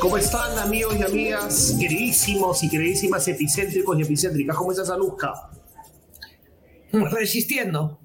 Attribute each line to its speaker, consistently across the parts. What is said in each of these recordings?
Speaker 1: ¿Cómo están amigos y amigas, queridísimos y queridísimas epicéntricos y epicéntricas? ¿Cómo estás, Anuska?
Speaker 2: Resistiendo.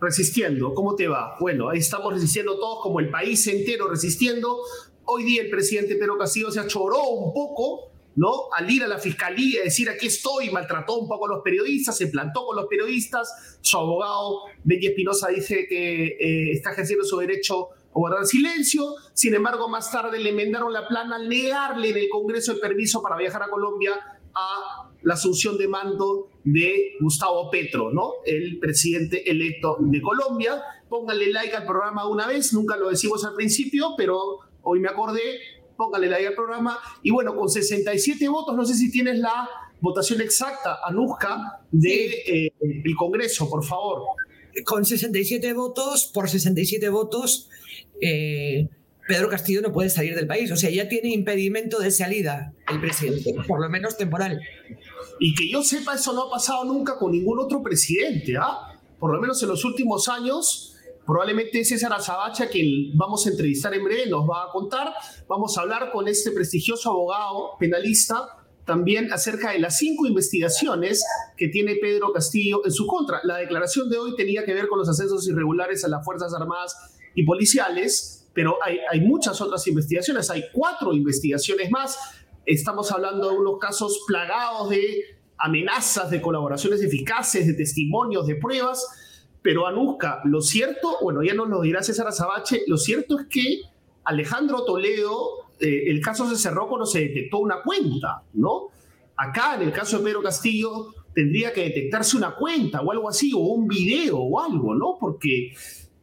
Speaker 1: Resistiendo, ¿cómo te va? Bueno, ahí estamos resistiendo todos, como el país entero resistiendo. Hoy día el presidente Pedro Castillo se achoró un poco, ¿no? Al ir a la fiscalía, decir aquí estoy, maltrató un poco a los periodistas, se plantó con los periodistas. Su abogado, Benji Espinosa, dice que eh, está ejerciendo su derecho a guardar silencio. Sin embargo, más tarde le enmendaron la plana al negarle en el Congreso el permiso para viajar a Colombia a la asunción de mando de Gustavo Petro, ¿no? El presidente electo de Colombia. Pónganle like al programa una vez, nunca lo decimos al principio, pero hoy me acordé, pónganle like al programa. Y bueno, con 67 votos, no sé si tienes la votación exacta, Anuska, del de, eh, Congreso, por favor.
Speaker 2: Con 67 votos, por 67 votos, eh, Pedro Castillo no puede salir del país. O sea, ya tiene impedimento de salida el presidente, por lo menos temporal.
Speaker 1: Y que yo sepa, eso no ha pasado nunca con ningún otro presidente, ¿ah? Por lo menos en los últimos años, probablemente César Azabacha, quien vamos a entrevistar en breve, nos va a contar. Vamos a hablar con este prestigioso abogado penalista también acerca de las cinco investigaciones que tiene Pedro Castillo en su contra. La declaración de hoy tenía que ver con los ascensos irregulares a las Fuerzas Armadas y policiales pero hay, hay muchas otras investigaciones, hay cuatro investigaciones más. Estamos hablando de unos casos plagados de amenazas, de colaboraciones eficaces, de testimonios, de pruebas. Pero Anuska, lo cierto, bueno, ya nos lo dirá César Azabache, lo cierto es que Alejandro Toledo, eh, el caso se cerró cuando se detectó una cuenta, ¿no? Acá, en el caso de Pedro Castillo, tendría que detectarse una cuenta o algo así, o un video o algo, ¿no? Porque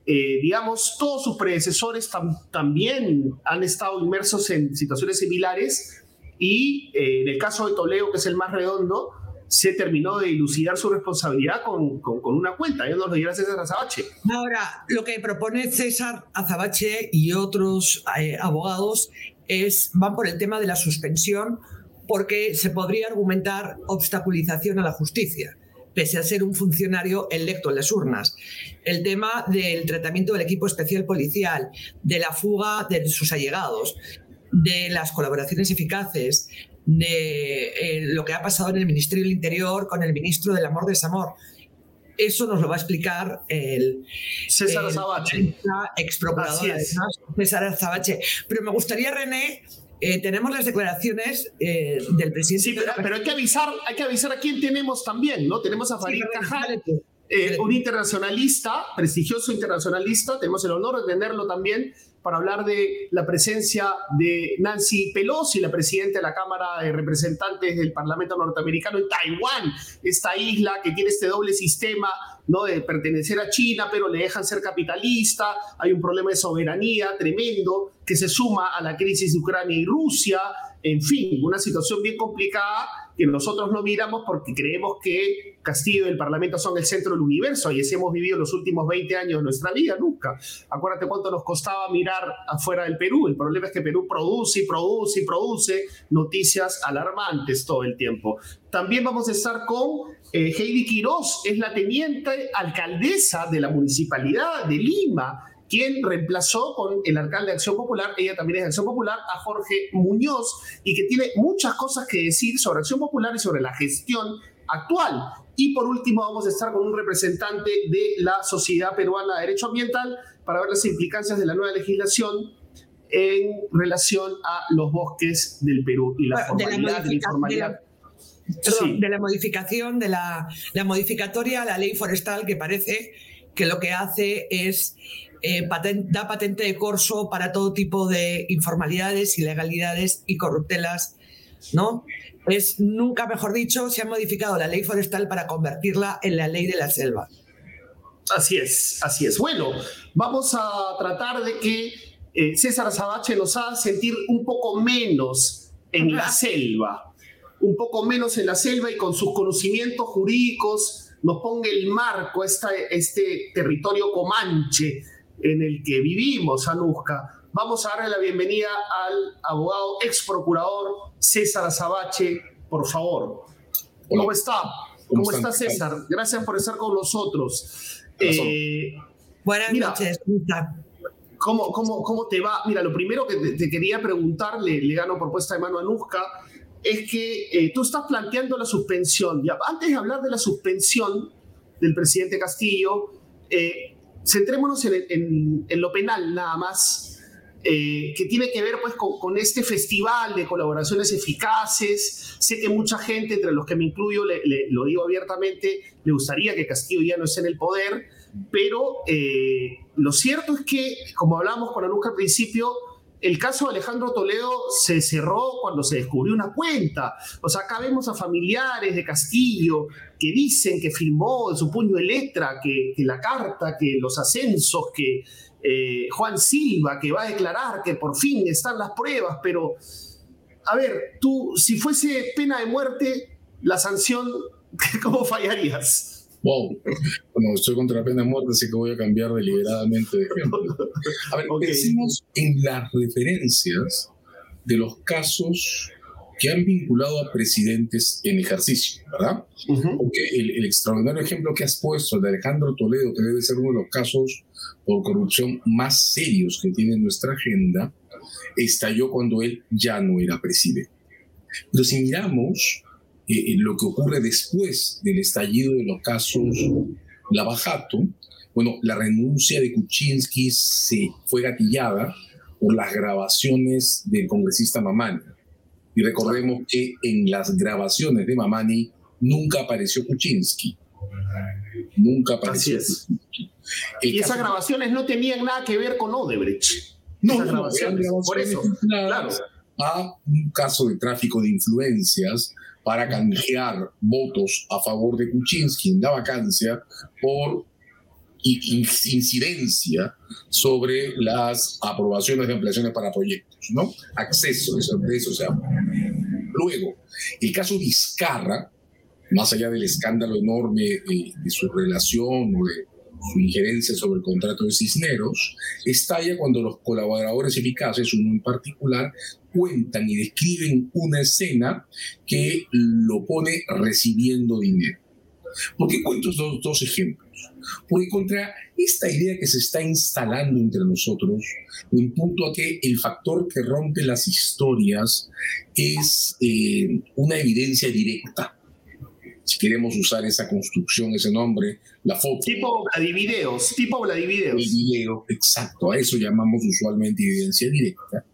Speaker 1: eh, digamos, todos sus predecesores también han estado inmersos en situaciones similares y eh, en el caso de Toledo, que es el más redondo, se terminó de dilucidar su responsabilidad con, con, una cuenta. Ya nos lo dirá César Azabache.
Speaker 2: Ahora, lo que propone César Azabache y otros eh, abogados es, van por el tema de la suspensión porque se podría argumentar obstaculización a la justicia pese a ser un funcionario electo en las urnas. El tema del tratamiento del equipo especial policial, de la fuga de sus allegados, de las colaboraciones eficaces, de eh, lo que ha pasado en el Ministerio del Interior con el ministro del Amor Desamor. Eso nos lo va a explicar el
Speaker 1: César Azabache.
Speaker 2: Ex César Azabache. Pero me gustaría, René, eh, tenemos las declaraciones eh, del presidente.
Speaker 1: Sí, pero, hay que avisar, hay que avisar a quién tenemos también, ¿no? Tenemos a Farid Cajal, eh, un internacionalista, prestigioso internacionalista, tenemos el honor de tenerlo también para hablar de la presencia de Nancy Pelosi, la presidenta de la Cámara de Representantes del Parlamento norteamericano en Taiwán, esta isla que tiene este doble sistema ¿no? de pertenecer a China, pero le dejan ser capitalista, hay un problema de soberanía tremendo que se suma a la crisis de Ucrania y Rusia, en fin, una situación bien complicada que nosotros no miramos porque creemos que Castillo y el Parlamento son el centro del universo y así hemos vivido los últimos 20 años de nuestra vida, nunca. Acuérdate cuánto nos costaba mirar afuera del Perú. El problema es que Perú produce y produce y produce noticias alarmantes todo el tiempo. También vamos a estar con eh, Heidi Quiroz, es la teniente alcaldesa de la municipalidad de Lima quien reemplazó con el alcalde de Acción Popular, ella también es de Acción Popular, a Jorge Muñoz, y que tiene muchas cosas que decir sobre Acción Popular y sobre la gestión actual. Y por último vamos a estar con un representante de la Sociedad Peruana de Derecho Ambiental para ver las implicancias de la nueva legislación en relación a los bosques del Perú y la formalidad, de la, informalidad.
Speaker 2: De la, modificación de la, la modificatoria a la ley forestal que parece que lo que hace es eh, da patente de corso para todo tipo de informalidades, ilegalidades y corruptelas, ¿no? Es, nunca mejor dicho, se ha modificado la ley forestal para convertirla en la ley de la selva.
Speaker 1: Así es, así es. Bueno, vamos a tratar de que eh, César Sabache nos haga sentir un poco menos en la selva, un poco menos en la selva y con sus conocimientos jurídicos nos ponga el marco, esta, este territorio comanche en el que vivimos, Anuska. Vamos a darle la bienvenida al abogado ex procurador César Azabache, por favor. ¿Cómo está? ¿Cómo, está César? Gracias por estar con nosotros.
Speaker 2: Eh, Buenas noches.
Speaker 1: ¿Cómo, cómo, cómo te va? Mira, lo primero que te, quería preguntar, le, gano propuesta de mano a Nusca, es que eh, tú estás planteando la suspensión. Ya, antes de hablar de la suspensión del presidente Castillo, eh, centrémonos en, lo penal nada más. Eh, que tiene que ver pues con, este festival de colaboraciones eficaces. Sé que mucha gente, entre los que me incluyo, le, lo digo abiertamente, le gustaría que Castillo ya no esté en el poder, pero eh, lo cierto es que, como hablamos con Anuska al principio, el caso de Alejandro Toledo se cerró cuando se descubrió una cuenta. O sea, acá vemos a familiares de Castillo que dicen que firmó en su puño de letra, que, la carta, que los ascensos, que eh, Juan Silva, que va a declarar que por fin están las pruebas, pero, a ver, tú, si fuese pena de muerte, la sanción, ¿cómo fallarías?
Speaker 3: Wow. Bueno, estoy contra la pena de muerte, así que voy a cambiar deliberadamente de ejemplo. A ver, pensemos en las referencias de los casos que han vinculado a presidentes en ejercicio, ¿verdad? Porque el, extraordinario ejemplo que has puesto, de Alejandro Toledo, que debe ser uno de los casos por corrupción más serios que tiene nuestra agenda, estalló cuando él ya no era presidente. Pero si miramos eh, lo que ocurre después del estallido de los casos Lavajato, bueno, la renuncia de Kuczynski se fue gatillada por las grabaciones del congresista Mamani. Y recordemos que en las grabaciones de Mamani nunca apareció Kuczynski. Nunca apareció.
Speaker 1: Y esas grabaciones no tenían nada que ver con Odebrecht.
Speaker 3: No, no, grabaciones, por eso, claro. A un caso de tráfico de influencias para canjear votos a favor de Kuczynski en la vacancia por incidencia sobre las aprobaciones de ampliaciones para proyectos, ¿no? Acceso, eso, de eso se llama. Luego, el caso Vizcarra, más allá del escándalo enorme de, de su relación o de su injerencia sobre el contrato de Cisneros, estalla cuando los colaboradores eficaces, uno en particular, cuentan y describen una escena que lo pone recibiendo dinero. ¿Por qué cuento estos dos ejemplos? Porque contra esta idea que se está instalando entre nosotros, en punto a que el factor que rompe las historias es eh, una evidencia directa si queremos usar esa construcción, ese nombre, la foto.
Speaker 1: Tipo Vladivideos, tipo Vladivideos.
Speaker 3: El video, exacto, a eso llamamos usualmente evidencia directa.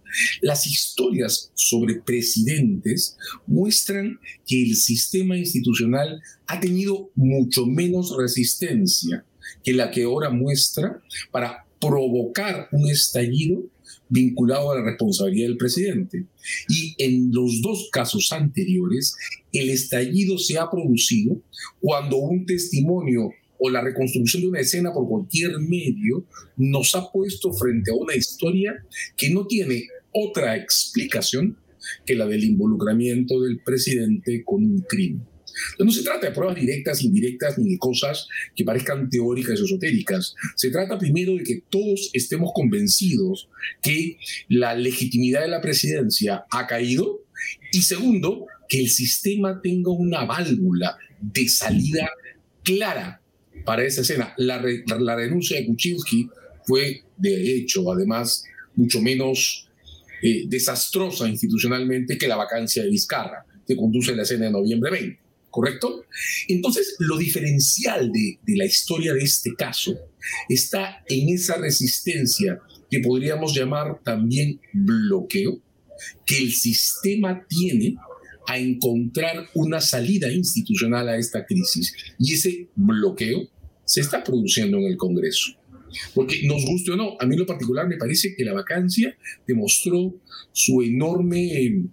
Speaker 3: Las historias sobre presidentes muestran que el sistema institucional ha tenido mucho menos resistencia que la que ahora muestra para provocar un estallido vinculado a la responsabilidad del presidente. Y en los dos casos anteriores, el estallido se ha producido cuando un testimonio o la reconstrucción de una escena por cualquier medio nos ha puesto frente a una historia que no tiene otra explicación que la del involucramiento del presidente con un crimen. No se trata de pruebas directas, indirectas, ni de cosas que parezcan teóricas o esotéricas. Se trata primero de que todos estemos convencidos que la legitimidad de la presidencia ha caído y segundo, que el sistema tenga una válvula de salida clara para esa escena. La, renuncia de Kuczynski fue, de hecho, además, mucho menos eh, desastrosa institucionalmente que la vacancia de Vizcarra, que conduce a la escena de noviembre 20. ¿correcto? Entonces, lo diferencial de, la historia de este caso está en esa resistencia que podríamos llamar también bloqueo, que el sistema tiene a encontrar una salida institucional a esta crisis. Y ese bloqueo se está produciendo en el Congreso. Porque nos guste o no, a mí en lo particular me parece que la vacancia demostró su enorme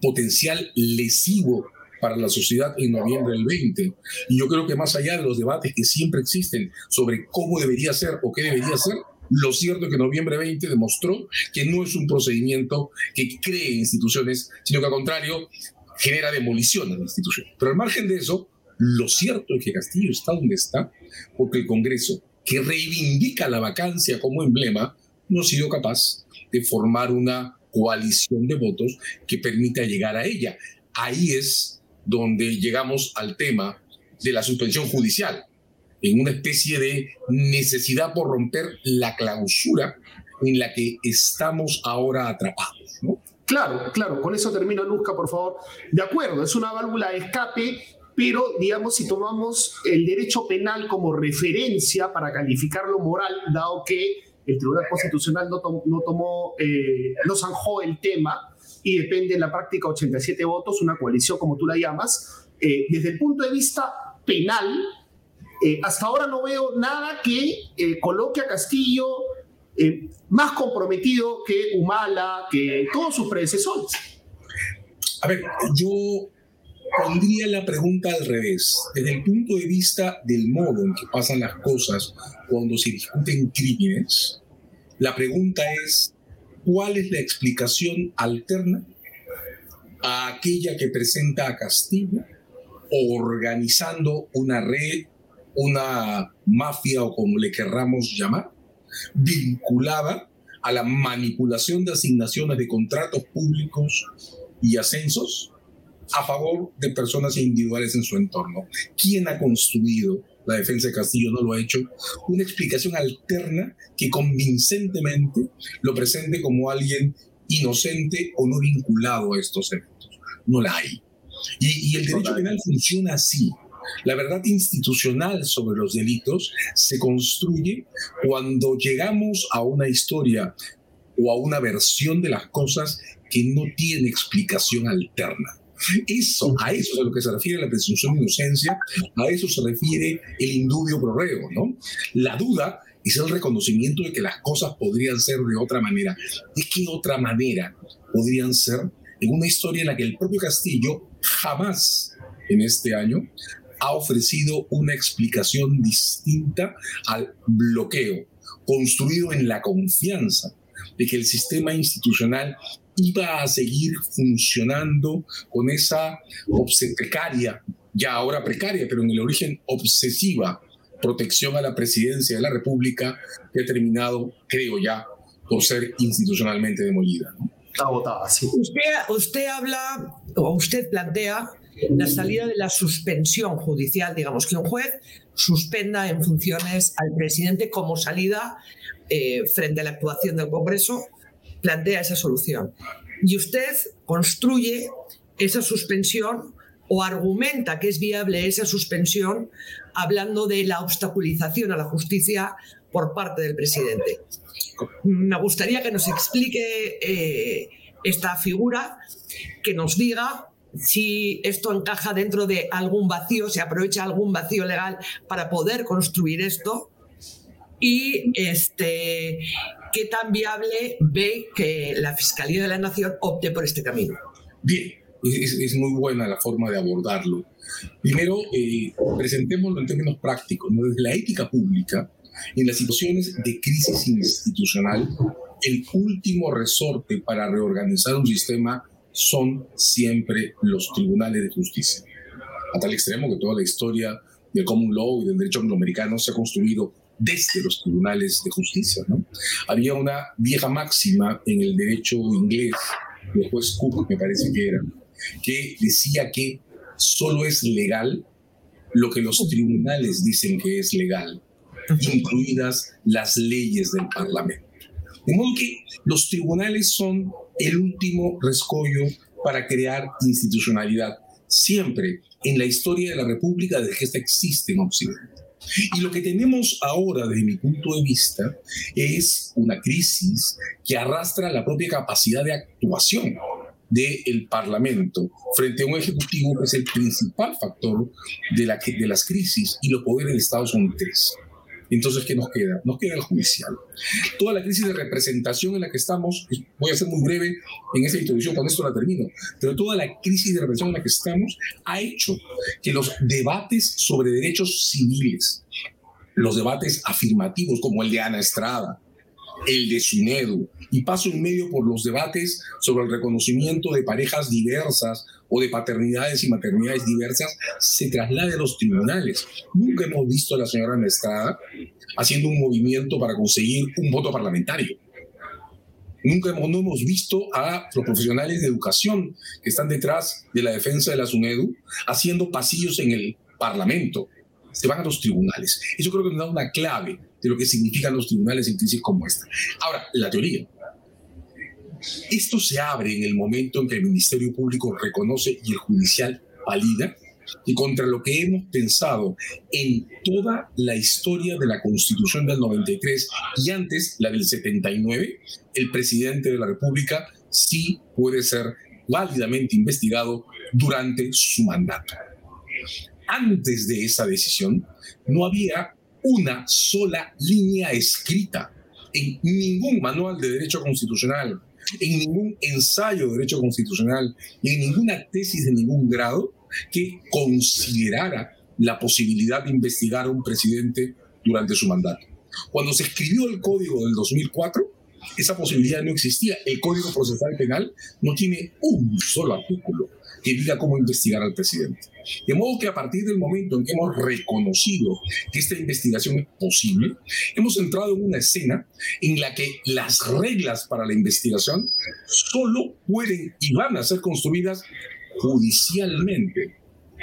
Speaker 3: potencial lesivo para la sociedad en noviembre del 20. Y yo creo que más allá de los debates que siempre existen sobre cómo debería ser o qué debería ser, lo cierto es que noviembre 20 demostró que no es un procedimiento que cree instituciones, sino que al contrario genera demolición de la institución. Pero al margen de eso, lo cierto es que Castillo está donde está porque el Congreso, que reivindica la vacancia como emblema, no ha sido capaz de formar una coalición de votos que permita llegar a ella. Ahí es donde llegamos al tema de la suspensión judicial, en una especie de necesidad por romper la clausura en la que estamos ahora atrapados, ¿no?
Speaker 1: Claro, claro, con eso termino, Luzca, por favor. De acuerdo, es una válvula de escape, pero digamos, si tomamos el derecho penal como referencia para calificarlo moral, dado que el Tribunal Constitucional no, no tomó, eh, no zanjó el tema y depende en la práctica 87 votos, una coalición como tú la llamas, eh, desde el punto de vista penal, eh, hasta ahora no veo nada que coloque a Castillo más comprometido que Humala, que todos sus predecesores.
Speaker 3: A ver, yo pondría la pregunta al revés. Desde el punto de vista del modo en que pasan las cosas cuando se discuten crímenes, la pregunta es, ¿cuál es la explicación alterna a aquella que presenta a Castillo organizando una red, una mafia o como le querramos llamar, vinculada a la manipulación de asignaciones de contratos públicos y ascensos a favor de personas individuales en su entorno. ¿Quién ha construido la defensa de Castillo? No lo ha hecho. Una explicación alterna que convincentemente lo presente como alguien inocente o no vinculado a estos eventos. No la hay. Y, y el derecho penal funciona así. La verdad institucional sobre los delitos se construye cuando llegamos a una historia o a una versión de las cosas que no tiene explicación alterna. Eso, a eso es a lo que se refiere la presunción de inocencia, a eso se refiere el indubio pro reo, ¿no? La duda es el reconocimiento de que las cosas podrían ser de otra manera. ¿De qué otra manera podrían ser en una historia en la que el propio Castillo jamás en este año ha ofrecido una explicación distinta al bloqueo, construido en la confianza de que el sistema institucional iba a seguir funcionando con esa precaria, ya ahora precaria, pero en el origen obsesiva protección a la presidencia de la República que ha terminado, creo ya, por ser institucionalmente demolida.
Speaker 1: Está votada, sí.
Speaker 2: Usted, usted habla, o usted plantea la salida de la suspensión judicial, digamos que un juez suspenda en funciones al presidente como salida eh, frente a la actuación del Congreso, plantea esa solución. Y usted construye esa suspensión o argumenta que es viable esa suspensión hablando de la obstaculización a la justicia por parte del presidente. Me gustaría que nos explique eh, esta figura, que nos diga si esto encaja dentro de algún vacío, se aprovecha algún vacío legal para poder construir esto y este, qué tan viable ve que la Fiscalía de la Nación opte por este camino.
Speaker 3: Bien, es, muy buena la forma de abordarlo. Primero, eh, presentémoslo en términos prácticos. Desde la ética pública, en las situaciones de crisis institucional, el último resorte para reorganizar un sistema son siempre los tribunales de justicia. A tal extremo que toda la historia del common law y del derecho angloamericano se ha construido desde los tribunales de justicia. ¿no? Había una vieja máxima en el derecho inglés, el juez Cook me parece que era, que decía que solo es legal lo que los tribunales dicen que es legal, incluidas las leyes del Parlamento. De modo que los tribunales son el último rescollo para crear institucionalidad, siempre en la historia de la República desde que esta existe en Occidente. Y lo que tenemos ahora, desde mi punto de vista, es una crisis que arrastra la propia capacidad de actuación del Parlamento frente a un Ejecutivo que es el principal factor de, la, de las crisis y los poderes del Estado son. Entonces, ¿qué nos queda? Nos queda el judicial. Toda la crisis de representación en la que estamos, voy a ser muy breve en esta introducción, con esto la termino, pero toda la crisis de representación en la que estamos ha hecho que los debates sobre derechos civiles, los debates afirmativos como el de Ana Estrada, el de SUNEDU, y paso en medio por los debates sobre el reconocimiento de parejas diversas o de paternidades y maternidades diversas, se traslade a los tribunales. Nunca hemos visto a la señora Estrada haciendo un movimiento para conseguir un voto parlamentario. Nunca hemos, no hemos visto a los profesionales de educación que están detrás de la defensa de la SUNEDU haciendo pasillos en el Parlamento se van a los tribunales. Eso creo que nos da una clave de lo que significan los tribunales en crisis como esta. Ahora, la teoría. Esto se abre en el momento en que el Ministerio Público reconoce y el judicial valida y contra lo que hemos pensado en toda la historia de la Constitución del 93 y antes la del 79, el presidente de la República sí puede ser válidamente investigado durante su mandato. Antes de esa decisión, no había una sola línea escrita en ningún manual de derecho constitucional, en ningún ensayo de derecho constitucional y en ninguna tesis de ningún grado que considerara la posibilidad de investigar a un presidente durante su mandato. Cuando se escribió el código del 2004, esa posibilidad no existía. El Código Procesal Penal no tiene un solo artículo que diga cómo investigar al presidente. De modo que a partir del momento en que hemos reconocido que esta investigación es posible, hemos entrado en una escena en la que las reglas para la investigación solo pueden y van a ser construidas judicialmente.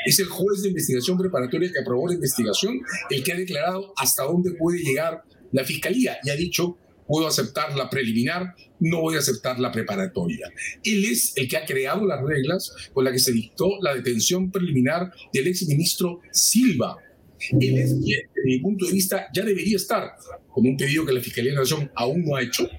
Speaker 3: Es el juez de investigación preparatoria que aprobó la investigación el que ha declarado hasta dónde puede llegar la fiscalía y ha dicho puedo aceptar la preliminar, no voy a aceptar la preparatoria. Él es el que ha creado las reglas con las que se dictó la detención preliminar del exministro Silva. Él es quien, desde mi punto de vista, ya debería estar con un pedido que la Fiscalía de la Nación aún no ha hecho,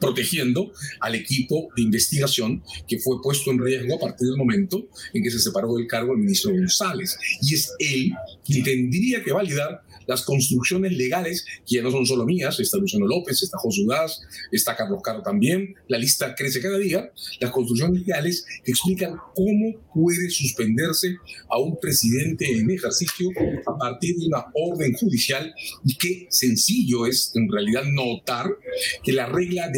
Speaker 3: protegiendo al equipo de investigación que fue puesto en riesgo a partir del momento en que se separó del cargo el ministro González. Y es él quien tendría que validar las construcciones legales, que ya no son solo mías, está Luciano López, está José Udaz, está Carlos Caro también, la lista crece cada día, las construcciones legales explican cómo puede suspenderse a un presidente en ejercicio a partir de una orden judicial y qué sencillo es en realidad notar que la regla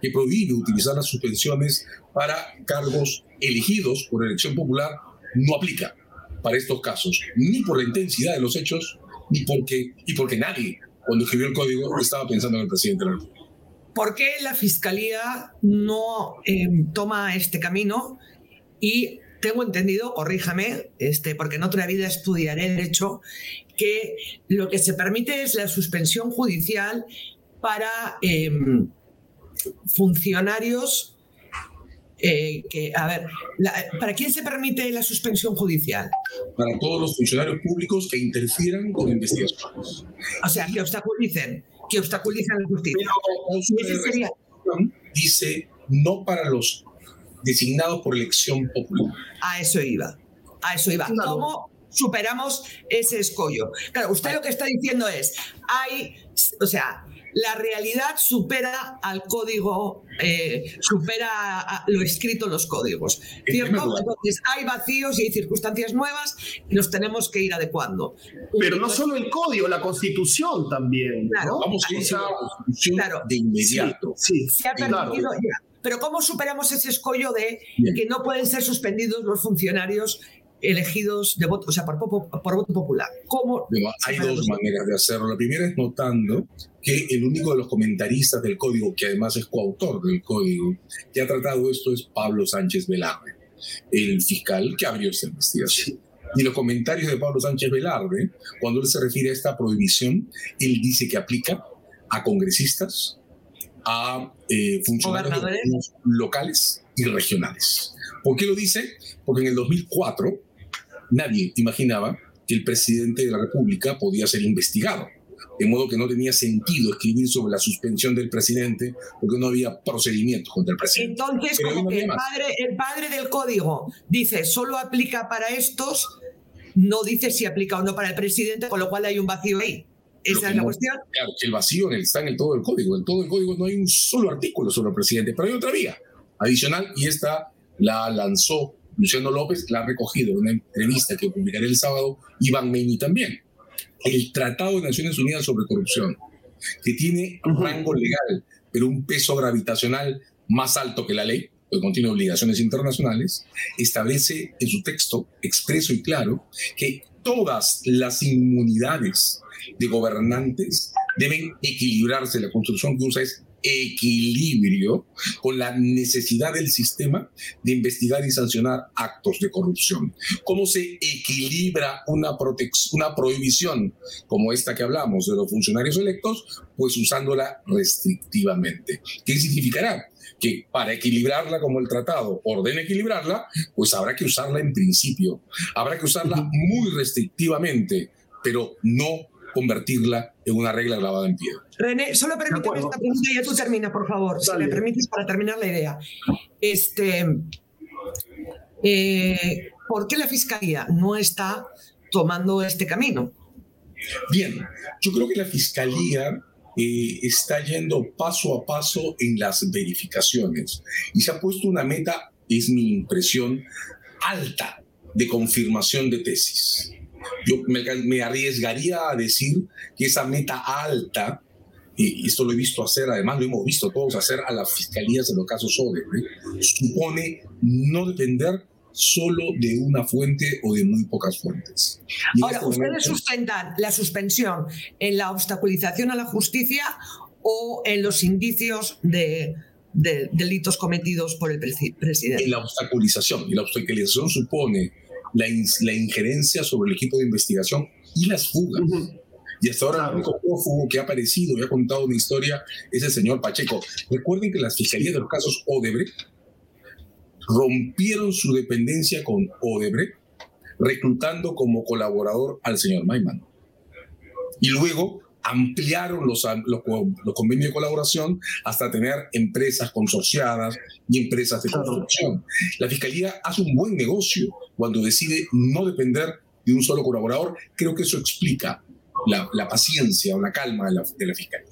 Speaker 3: que prohíbe utilizar las suspensiones para cargos elegidos por elección popular no aplica para estos casos, ni por la intensidad de los hechos, ni porque, y porque nadie, cuando escribió el código, estaba pensando en el presidente de la.
Speaker 2: ¿Por qué la Fiscalía no em, toma este camino? Y tengo entendido, corríjame, este, porque en otra vida estudiaré derecho, que lo que se permite es la suspensión judicial para em, funcionarios eh, que, a ver, ¿para quién se permite la suspensión judicial?
Speaker 3: Para todos los funcionarios públicos que interfieran con investigaciones.
Speaker 2: O sea, que obstaculicen, que obstaculicen la justicia.
Speaker 3: Pero, dice no para los designados por elección popular.
Speaker 2: A eso iba, a eso iba. ¿Cómo superamos ese escollo? Claro, usted lo que está diciendo es, hay, o sea, la realidad supera al código, eh, supera a lo escrito en los códigos. ¿Cierto? Entonces hay vacíos y hay circunstancias nuevas y nos tenemos que ir adecuando.
Speaker 1: Pero no solo el código, la constitución también.
Speaker 2: Claro,
Speaker 3: Vamos a usar la constitución de inmediato.
Speaker 1: Sí,
Speaker 2: Se ha permitido ya. Pero ¿cómo superamos ese escollo de
Speaker 3: Bien.
Speaker 2: que no pueden ser suspendidos los funcionarios elegidos de voto, o sea, por, po- por voto popular? ¿Cómo?
Speaker 3: Hay dos maneras de hacerlo. La primera es notando que el único de los comentaristas del código, que además es coautor del código, que ha tratado esto es Pablo Sánchez Velarde, el fiscal que abrió esta investigación. Y los comentarios de Pablo Sánchez Velarde, cuando él se refiere a esta prohibición, él dice que aplica a congresistas, a eh, funcionarios locales y regionales. ¿Por qué lo dice? Porque en el 2004 nadie imaginaba que el presidente de la República podía ser investigado. De modo que no tenía sentido escribir sobre la suspensión del presidente porque no había procedimientos contra el presidente.
Speaker 2: Entonces,
Speaker 3: Pero
Speaker 2: como que el padre, el padre del código dice solo aplica para estos, no dice si aplica o no para el presidente, con lo cual hay un vacío ahí. Esa es la
Speaker 3: no-
Speaker 2: cuestión.
Speaker 3: Claro, el vacío en el- está en el todo el código. En todo el código no hay un solo artículo sobre el presidente, pero hay otra vía adicional y esta la lanzó Luciano López, la ha recogido en una entrevista que publicaré el sábado, Iván Meini también. El Tratado de Naciones Unidas sobre Corrupción, que tiene
Speaker 1: Ujú.
Speaker 3: rango legal, pero un peso gravitacional más alto que la ley, porque contiene obligaciones internacionales, establece en su texto expreso y claro que todas las inmunidades de gobernantes deben equilibrarse. La construcción que usa es equilibrio con la necesidad del sistema de investigar y sancionar actos de corrupción. ¿Cómo se equilibra una, una prohibición como esta que hablamos de los funcionarios electos? Pues usándola restrictivamente. ¿Qué significará? que para equilibrarla como el tratado ordena equilibrarla, pues habrá que usarla en principio. Habrá que usarla muy restrictivamente, pero no convertirla en una regla grabada en piedra.
Speaker 2: René, solo permíteme esta pregunta y ya tú terminas, por favor, si me permites para terminar la idea. Este, eh, ¿Por qué la Fiscalía no está tomando este camino?
Speaker 3: Bien, yo creo que la Fiscalía eh, está yendo paso a paso en las verificaciones y se ha puesto una meta, es mi impresión, alta de confirmación de tesis. Yo me, arriesgaría a decir que esa meta alta, y esto lo he visto hacer, además lo hemos visto todos hacer a las fiscalías en los casos Odebrecht, supone no depender solo de una fuente o de muy pocas fuentes.
Speaker 2: Ahora, este ¿ustedes sustentan la suspensión en la obstaculización a la justicia o en los indicios de, delitos cometidos por el presidente?
Speaker 3: En la obstaculización. Y la obstaculización supone la, injerencia sobre el equipo de investigación y las fugas. Y hasta ahora el único prófugo que ha aparecido y ha contado una historia es el señor Pacheco. Recuerden que las fiscalías de los casos Odebrecht rompieron su dependencia con Odebrecht, reclutando como colaborador al señor Maiman. Y luego ampliaron los, los, convenios de colaboración hasta tener empresas consorciadas y empresas de construcción. La Fiscalía hace un buen negocio cuando decide no depender de un solo colaborador. Creo que eso explica la, paciencia o la calma de la, de la, Fiscalía.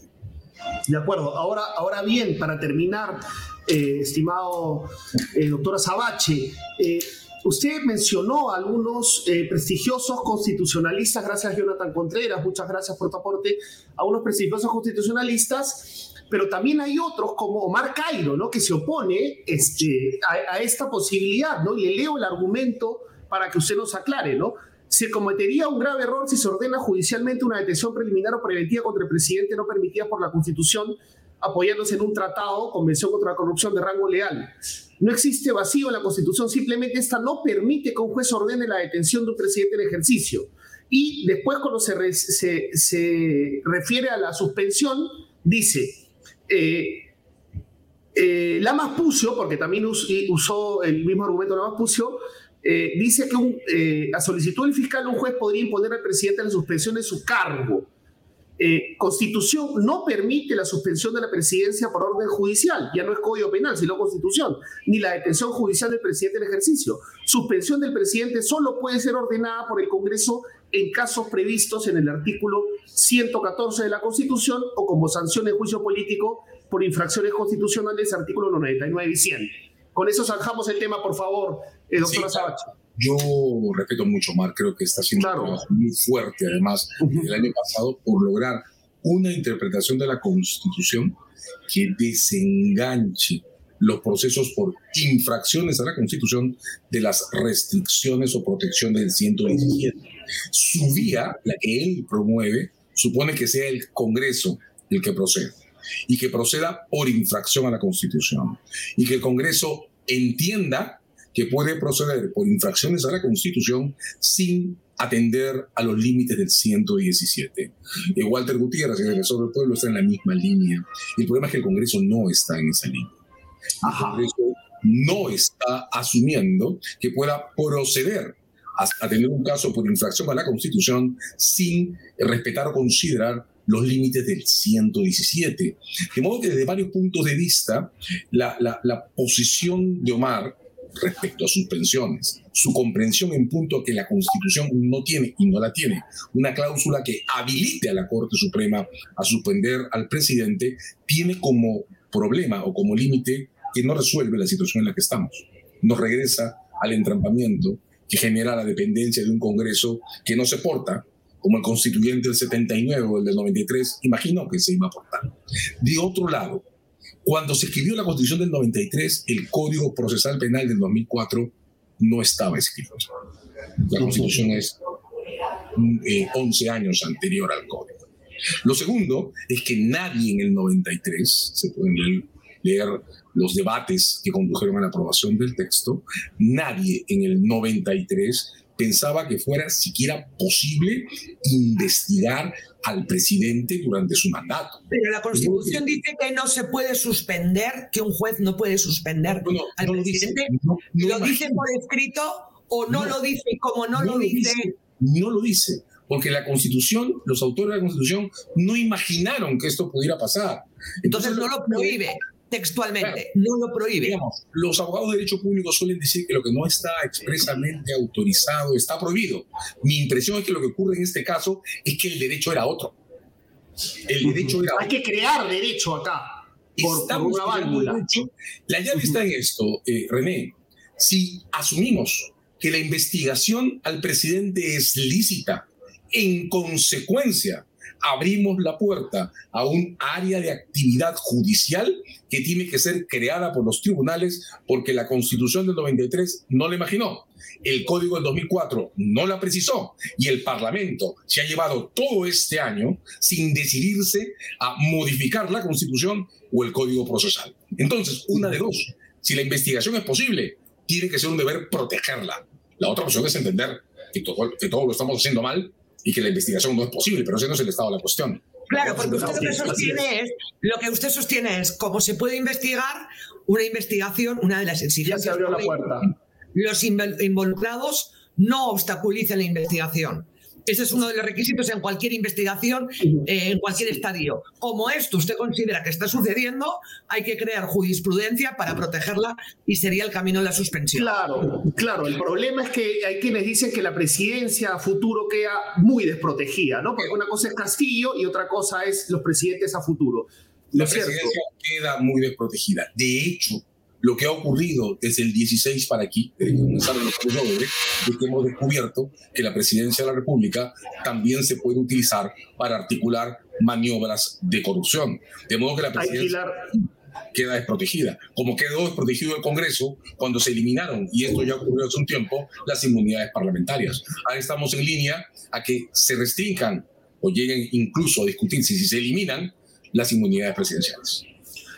Speaker 1: De acuerdo. Ahora, ahora bien, para terminar, eh, estimado eh, doctora Sabache, eh, Usted mencionó a algunos eh, prestigiosos constitucionalistas, gracias Jonathan Contreras, muchas gracias por tu aporte, a unos prestigiosos constitucionalistas, pero también hay otros como Omar Cairo, ¿no? que se opone este, a, esta posibilidad, ¿no? y le leo el argumento para que usted nos aclare, ¿no? Se cometería un grave error si se ordena judicialmente una detención preliminar o preventiva contra el presidente no permitida por la Constitución apoyándose en un tratado, Convención contra la Corrupción de rango leal. No existe vacío en la Constitución, simplemente esta no permite que un juez ordene la detención de un presidente en ejercicio. Y después cuando se, refiere a la suspensión, dice, eh, eh, Lamas Pucio, porque también usó el mismo argumento Lamas Pucio, eh, dice que a solicitud del fiscal un juez podría imponer al presidente la suspensión de su cargo eh, Constitución no permite la suspensión de la presidencia por orden judicial, ya no es Código Penal, sino Constitución, ni la detención judicial del presidente en ejercicio. Suspensión del presidente solo puede ser ordenada por el Congreso en casos previstos en el artículo 114 de la Constitución o como sanción de juicio político por infracciones constitucionales, artículo 99 y 100. Con eso zanjamos el tema, por favor, eh, doctora sí,
Speaker 3: yo respeto mucho, Mar, creo que está haciendo un trabajo muy fuerte, además, el año pasado, por lograr una interpretación de la Constitución que desenganche los procesos por infracciones a la Constitución de las restricciones o protecciones del 117. Su vía, la que él promueve, supone que sea el Congreso el que proceda y que proceda por infracción a la Constitución y que el Congreso entienda que puede proceder por infracciones a la Constitución sin atender a los límites del 117. Y Walter Gutiérrez, el defensor del pueblo, está en la misma línea. El problema es que el Congreso no está en esa línea. El Congreso no está asumiendo que pueda proceder a, tener un caso por infracción a la Constitución sin respetar o considerar los límites del 117. De modo que desde varios puntos de vista, la, la, la posición de Omar respecto a sus pensiones, su comprensión en punto que la Constitución no tiene, y no la tiene, una cláusula que habilite a la Corte Suprema a suspender al presidente, tiene como problema o como límite que no resuelve la situación en la que estamos. Nos regresa al entrampamiento que genera la dependencia de un Congreso que no se porta como el constituyente del 79 o el del 93 imaginó que se iba a portar. De otro lado, cuando se escribió la Constitución del 93, el Código Procesal Penal del 2004 no estaba escrito. La Constitución es 11 mm, eh, años anterior al Código. Lo segundo es que nadie en el 93, se pueden leer los debates que condujeron a la aprobación del texto, nadie en el 93 pensaba que fuera siquiera posible investigar al presidente durante su mandato.
Speaker 2: Pero la Constitución dice que no se puede suspender, que un juez no puede suspender al presidente. Lo dice, por escrito o no, lo dice? Como no, lo, dice,
Speaker 3: No lo dice, porque la Constitución, los autores de la Constitución no imaginaron que esto pudiera pasar.
Speaker 2: Entonces, no lo prohíbe textualmente, no lo prohíbe.
Speaker 3: los abogados de derecho público suelen decir que lo que no está expresamente autorizado está prohibido. Mi impresión es que lo que ocurre en este caso es que el derecho era otro. El derecho era
Speaker 1: Hay que crear derecho acá. Por, una válvula.
Speaker 3: La llave está en esto, eh, René. Si asumimos que la investigación al presidente es lícita, en consecuencia, abrimos la puerta a un área de actividad judicial que tiene que ser creada por los tribunales porque la constitución del 93 no la imaginó, el código del 2004 no la precisó y el Parlamento se ha llevado todo este año sin decidirse a modificar la constitución o el código procesal. Entonces, una de dos, si la investigación es posible, tiene que ser un deber protegerla. La otra opción es entender que todo, que todo lo estamos haciendo mal y que la investigación no es posible, pero ese no es el estado de la cuestión.
Speaker 2: Claro, porque usted lo que sostiene es, lo que usted sostiene es cómo se puede investigar una investigación, una de las exigencias.
Speaker 1: Ya se abrió la puerta.
Speaker 2: Los involucrados no obstaculicen la investigación. Ese es uno de los requisitos en cualquier investigación, eh, en cualquier estadio. Como esto usted considera que está sucediendo, hay que crear jurisprudencia para protegerla y sería el camino de la suspensión.
Speaker 1: Claro, claro. El problema es que hay quienes dicen que la presidencia a futuro queda muy desprotegida, ¿no? Porque una cosa es Castillo y otra cosa es los presidentes a futuro.
Speaker 3: La presidencia queda muy desprotegida. De hecho, lo que ha ocurrido desde el 16 para aquí, desde que comenzaron los es que hemos descubierto que la presidencia de la República también se puede utilizar para articular maniobras de corrupción. De modo que la presidencia queda desprotegida, como quedó desprotegido el Congreso cuando se eliminaron, y esto ya ocurrió hace un tiempo, las inmunidades parlamentarias. Ahora estamos en línea a que se restrinjan o lleguen incluso a discutirse si se eliminan las inmunidades presidenciales.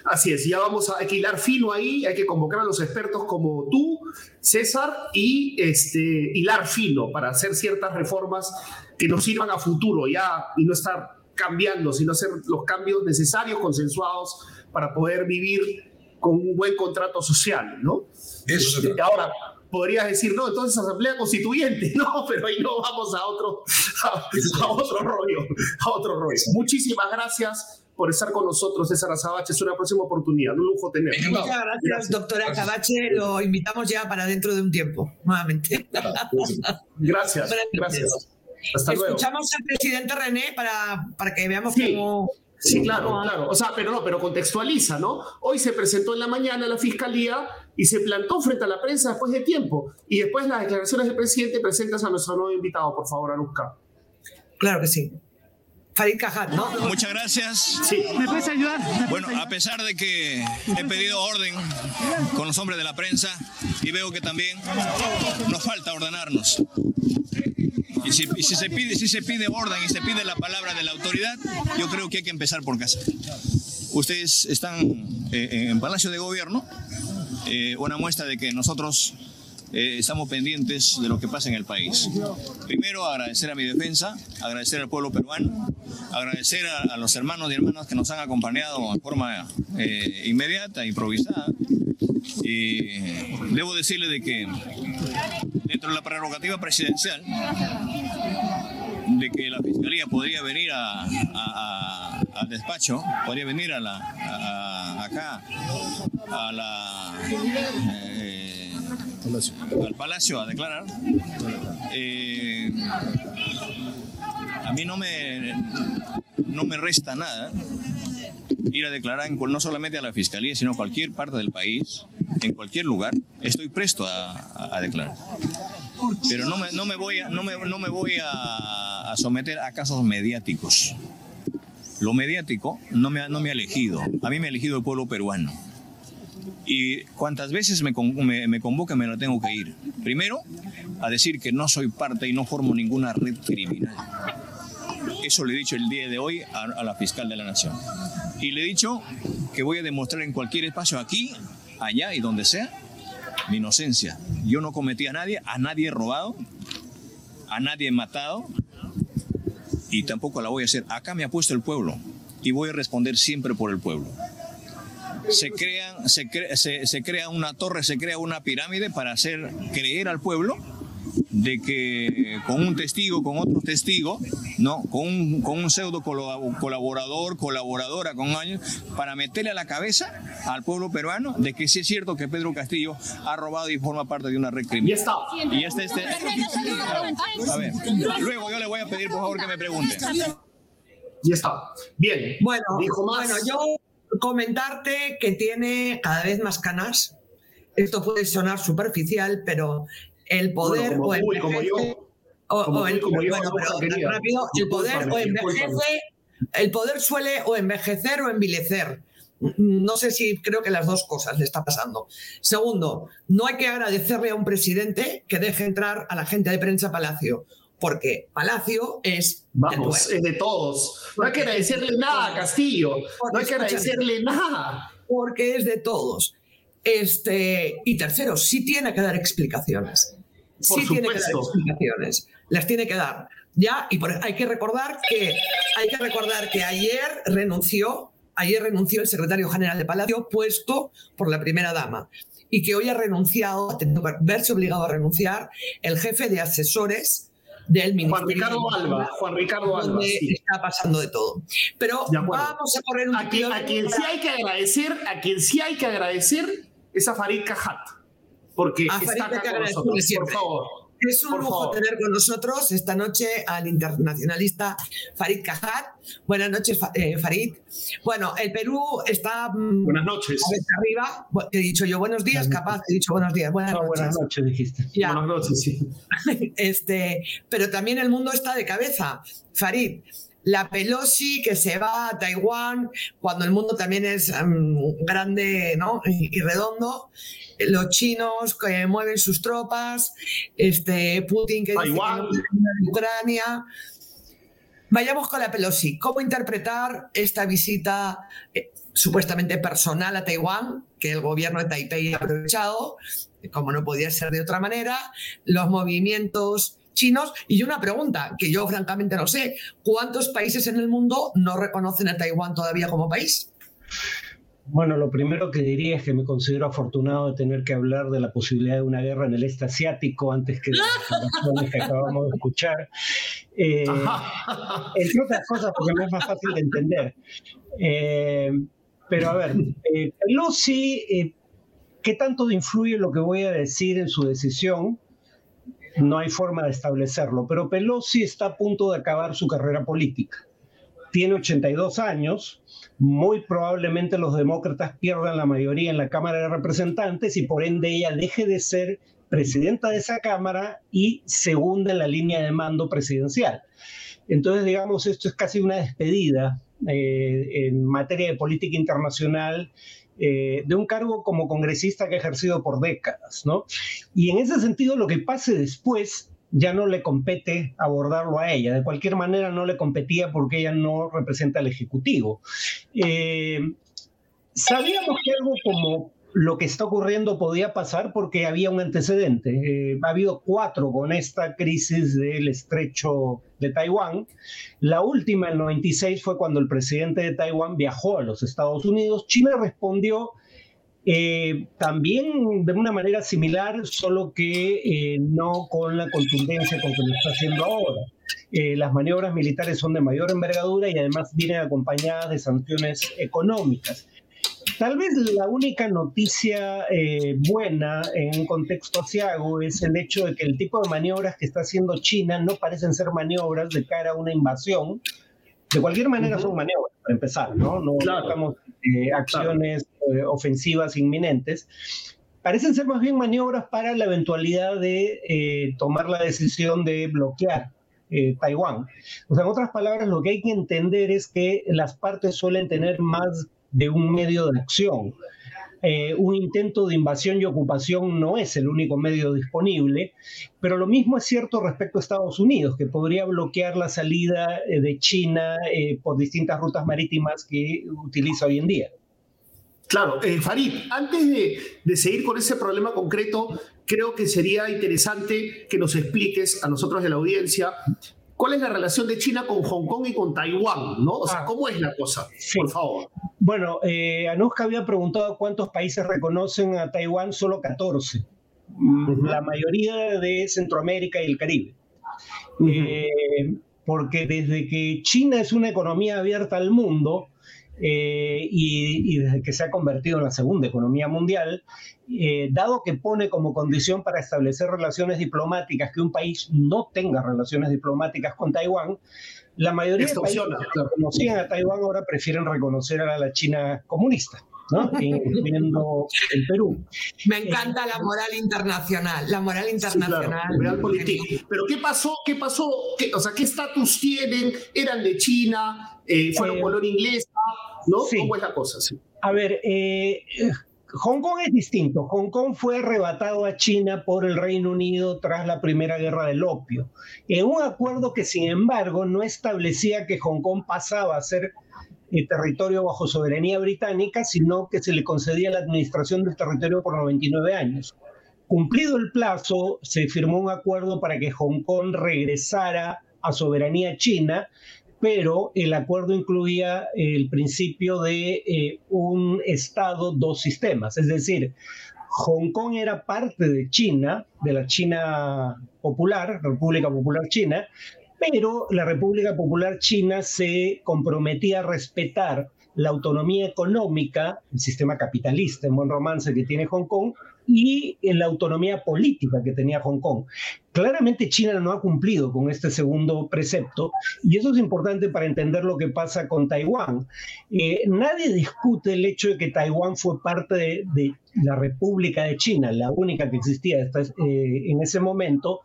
Speaker 1: Así es, ya vamos a hilar fino ahí, hay que convocar a los expertos como tú, César, y este, hilar fino para hacer ciertas reformas que nos sirvan a futuro ya y no estar cambiando, sino hacer los cambios necesarios, consensuados, para poder vivir con un buen contrato social, ¿no?
Speaker 3: Eso
Speaker 1: trata. Ahora, podrías decir, no, entonces asamblea constituyente, no, pero ahí no vamos a otro, a otro rollo, a otro rollo. Muchísimas gracias por estar con nosotros, César Azabache. Es una próxima oportunidad, un lujo tener.
Speaker 2: Muchas gracias, doctora Azabache. Lo invitamos ya para dentro de un tiempo, nuevamente.
Speaker 1: Gracias, gracias. Hasta luego.
Speaker 2: Escuchamos al presidente René para, para que veamos cómo...
Speaker 1: Sí, claro, claro. O sea, pero no, pero contextualiza, ¿no? Hoy se presentó en la mañana la fiscalía y se plantó frente a la prensa después de tiempo. Y después las declaraciones del presidente presentas a nuestro nuevo invitado, por favor, Anuska.
Speaker 2: Claro que sí. Farid Cajat, ¿no?
Speaker 4: Muchas gracias.
Speaker 1: Sí.
Speaker 5: ¿Me puedes ayudar?
Speaker 4: bueno, a pesar de que he pedido orden con los hombres de la prensa y veo que también nos falta ordenarnos. Y si, se pide, si se pide orden y se pide la palabra de la autoridad, yo creo que hay que empezar por casa. Ustedes están eh, en Palacio de Gobierno, eh, una muestra de que nosotros eh, estamos pendientes de lo que pasa en el país. Primero, agradecer a mi defensa, agradecer al pueblo peruano, agradecer a, los hermanos y hermanas que nos han acompañado de forma eh, inmediata, improvisada. Y debo decirle de que dentro de la prerrogativa presidencial, de que la Fiscalía podría venir al despacho, podría venir a la, acá, a la... Eh, al Palacio a declarar. Eh, a mí no me, no me resta nada ir a declarar no solamente a la Fiscalía, sino a cualquier parte del país, en cualquier lugar. Estoy presto a, declarar. Pero no me, no me voy, a, no me, no me voy a, someter a casos mediáticos. Lo mediático no me, no me ha elegido. A mí me ha elegido el pueblo peruano. Y cuantas veces me, convoca me lo tengo que ir. Primero, a decir que no soy parte y no formo ninguna red criminal. Eso le he dicho el día de hoy a, la fiscal de la Nación. Y le he dicho que voy a demostrar en cualquier espacio, aquí, allá y donde sea, mi inocencia. Yo no cometí a nadie, a nadie robado, a nadie matado y tampoco la voy a hacer. Acá me ha puesto el pueblo y voy a responder siempre por el pueblo. Se, crean, se, se crea una torre, se crea una pirámide para hacer creer al pueblo de que con un testigo, con otro testigo, ¿no? con, un, con un pseudo colaborador, colaboradora con años, para meterle a la cabeza al pueblo peruano de que sí es cierto que Pedro Castillo ha robado y forma parte de una red criminal.
Speaker 1: Y está.
Speaker 4: Y este, este, a ver, luego yo le voy a pedir por favor que me pregunte.
Speaker 1: Y está. Bien.
Speaker 2: Bueno, bueno, yo comentarte que tiene cada vez más canas. Esto puede sonar superficial, pero el poder o envejece, o, el, poder o envejece, el poder suele o envejecer o envilecer. No sé si creo que las dos cosas le está pasando. Segundo, no hay que agradecerle a un presidente que deje entrar a la gente de prensa Palacio, porque Palacio es
Speaker 1: Vamos, es de todos. No hay que agradecerle nada a Castillo. no hay que agradecerle nada.
Speaker 2: Porque es de todos. Este, y tercero, sí tiene que dar explicaciones sí tiene que dar explicaciones, las tiene que dar. Ya, y hay que recordar que hay que recordar que ayer renunció, ayer renunció el secretario general de Palacio puesto por la primera dama y que hoy ha renunciado, ha tenido que verse obligado a renunciar el jefe de asesores del Ministerio.
Speaker 1: Juan Ricardo Alba, Juan Ricardo Alba.
Speaker 2: Está pasando de todo. Pero vamos a poner un
Speaker 1: a quien, a quien sí hay que agradecer, a quien sí hay que agradecer es a Farid Cajat porque está acá con nosotros, por favor.
Speaker 2: Es un lujo tener con nosotros esta noche al internacionalista Farid Cajat. Buenas noches, eh, Farid. Bueno, el Perú está.
Speaker 1: Mm, buenas noches.
Speaker 2: arriba. He dicho yo buenos días, capaz. He dicho buenos días. Buenas, noches.
Speaker 1: buenas noches, dijiste. Buenas noches, sí.
Speaker 2: este, pero también el mundo está de cabeza. Farid, la Pelosi que se va a Taiwán cuando el mundo también es mm, grande ¿no? y, redondo los chinos que mueven sus tropas, este, Putin que dice que Ucrania. Vayamos con la Pelosi. ¿Cómo interpretar esta visita eh, supuestamente personal a Taiwán, que el gobierno de Taipei ha aprovechado, como no podía ser de otra manera, los movimientos chinos? Y una pregunta que yo francamente no sé, ¿cuántos países en el mundo no reconocen a Taiwán todavía como país?
Speaker 5: Bueno, lo primero que diría es que me considero afortunado de tener que hablar de la posibilidad de una guerra en el este asiático antes que las que acabamos de escuchar. Eh, entre otras cosas, porque me es más fácil de entender. Eh, pero a ver, eh, Pelosi, eh, ¿qué tanto influye lo que voy a decir en su decisión? No hay forma de establecerlo, pero Pelosi está a punto de acabar su carrera política tiene 82 años, muy probablemente los demócratas pierdan la mayoría en la Cámara de Representantes y por ende ella deje de ser presidenta de esa Cámara y segunda en la línea de mando presidencial. Entonces, digamos, esto es casi una despedida eh, en materia de política internacional eh, de un cargo como congresista que ha ejercido por décadas, ¿no? Y en ese sentido, lo que pase después ya no le compete abordarlo a ella. De cualquier manera no le competía porque ella no representa al Ejecutivo. Eh, sabíamos que algo como lo que está ocurriendo podía pasar porque había un antecedente. Eh, ha habido cuatro con esta crisis del estrecho de Taiwán. La última, el 96, fue cuando el presidente de Taiwán viajó a los Estados Unidos. China respondió eh, también de una manera similar, solo que eh, no con la contundencia con que lo está haciendo ahora. Eh, las maniobras militares son de mayor envergadura y además vienen acompañadas de sanciones económicas. Tal vez la única noticia buena en un contexto asiago es el hecho de que el tipo de maniobras que está haciendo China no parecen ser maniobras de cara a una invasión. De cualquier manera son maniobras, para empezar, ¿no? No estamos acciones eh, ofensivas inminentes, parecen ser más bien maniobras para la eventualidad de eh, tomar la decisión de bloquear eh, Taiwán. O sea, en otras palabras, lo que hay que entender es que las partes suelen tener más de un medio de acción. Eh, un intento de invasión y ocupación no es el único medio disponible, pero lo mismo es cierto respecto a Estados Unidos, que podría bloquear la salida eh, de China eh, por distintas rutas marítimas que utiliza hoy en día.
Speaker 1: Claro, Farid, antes de, de, seguir con ese problema concreto, creo que sería interesante que nos expliques a nosotros de la audiencia ¿Cuál es la relación de China con Hong Kong y con Taiwán? ¿no? O sea, ah. ¿cómo es la cosa? Por favor.
Speaker 5: Bueno, eh, Anuska había preguntado cuántos países reconocen a Taiwán, solo 14. La mayoría de Centroamérica y el Caribe. Eh, porque desde que China es una economía abierta al mundo, eh, y, desde que se ha convertido en la segunda economía mundial, eh, dado que pone como condición para establecer relaciones diplomáticas que un país no tenga relaciones diplomáticas con Taiwán, la mayoría de países que conocían a Taiwán ahora prefieren reconocer a la China comunista. ¿No? incluyendo el Perú.
Speaker 2: Me encanta la moral internacional, la moral internacional.
Speaker 1: Pero ¿qué pasó? ¿Qué pasó? o sea, ¿qué estatus tienen? ¿Eran de China? Eh, ¿Fueron color eh, inglesa? ¿No? ¿Cómo es la cosa?
Speaker 5: A ver, eh, Hong Kong es distinto. Hong Kong fue arrebatado a China por el Reino Unido tras la Primera Guerra del Opio, en un acuerdo que, sin embargo, no establecía que Hong Kong pasaba a ser eh, territorio bajo soberanía británica, sino que se le concedía la administración del territorio por 99 años. Cumplido el plazo, se firmó un acuerdo para que Hong Kong regresara a soberanía china, pero el acuerdo incluía el principio de eh, un Estado, dos sistemas, es decir, Hong Kong era parte de China, de la China Popular, República Popular China, pero la República Popular China se comprometía a respetar la autonomía económica, el sistema capitalista en buen romance que tiene Hong Kong, y la autonomía política que tenía Hong Kong. Claramente China no ha cumplido con este segundo precepto y eso es importante para entender lo que pasa con Taiwán. Eh, nadie discute el hecho de que Taiwán fue parte de, la República de China, la única que existía eh, en ese momento,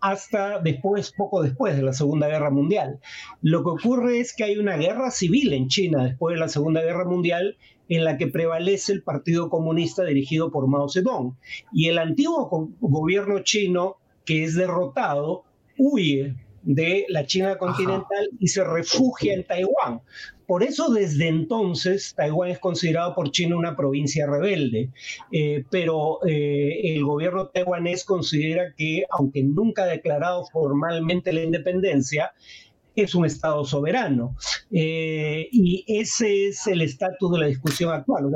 Speaker 5: hasta después, poco después de la Segunda Guerra Mundial. Lo que ocurre es que hay una guerra civil en China después de la Segunda Guerra Mundial en la que prevalece el Partido Comunista dirigido por Mao Zedong. Y el antiguo gobierno chino, que es derrotado, huye de la China continental y se refugia en Taiwán. Por eso desde entonces Taiwán es considerado por China una provincia rebelde, eh, pero eh, el gobierno taiwanés considera que, aunque nunca ha declarado formalmente la independencia, es un Estado soberano. Eh, y ese es el estatus de la discusión actual.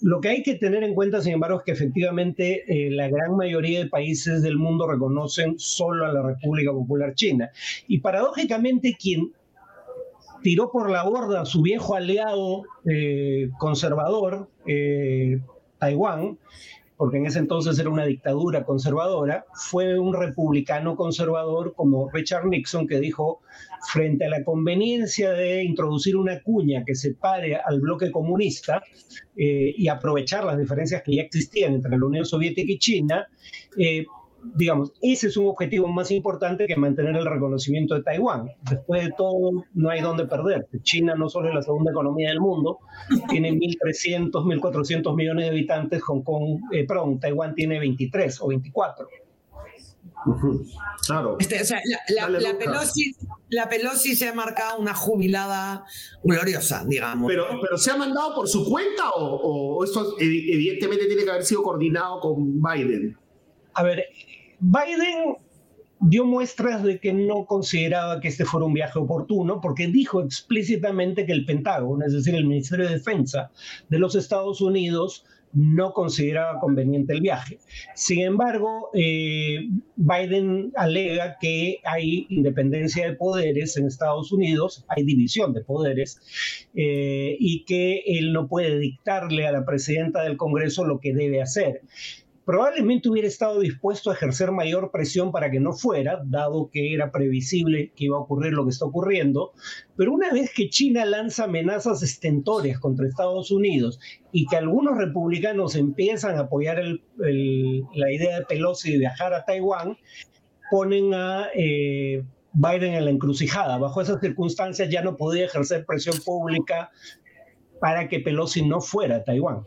Speaker 5: lo que hay que tener en cuenta, sin embargo, es que efectivamente la gran mayoría de países del mundo reconocen solo a la República Popular China. Y paradójicamente, quien tiró por la borda a su viejo aliado eh, conservador, eh, Taiwán, porque en ese entonces era una dictadura conservadora, fue un republicano conservador como Richard Nixon que dijo, frente a la conveniencia de introducir una cuña que separe al bloque comunista eh, y aprovechar las diferencias que ya existían entre la Unión Soviética y China, digamos, ese es un objetivo más importante que mantener el reconocimiento de Taiwán. Después de todo, no hay dónde perder. China no solo es la segunda economía del mundo, tiene 1.300, 1.400 millones de habitantes, Hong Kong, eh, perdón, Taiwán tiene 23 o 24.
Speaker 1: Claro.
Speaker 2: Este, o sea, la, Pelosi, se ha marcado una jubilada gloriosa, digamos.
Speaker 1: Pero, pero ¿se ha mandado por su cuenta o, o esto evidentemente tiene que haber sido coordinado con Biden?
Speaker 5: A ver, Biden dio muestras de que no consideraba que este fuera un viaje oportuno, porque dijo explícitamente que el Pentágono, es decir, el Ministerio de Defensa de los Estados Unidos, no consideraba conveniente el viaje. Sin embargo, eh, Biden alega que hay independencia de poderes en Estados Unidos, hay división de poderes, eh, y que él no puede dictarle a la presidenta del Congreso lo que debe hacer probablemente hubiera estado dispuesto a ejercer mayor presión para que no fuera, dado que era previsible que iba a ocurrir lo que está ocurriendo, pero una vez que China lanza amenazas estentorias contra Estados Unidos y que algunos republicanos empiezan a apoyar la idea de Pelosi de viajar a Taiwán, ponen a eh, Biden en la encrucijada. Bajo esas circunstancias ya no podía ejercer presión pública para que Pelosi no fuera a Taiwán.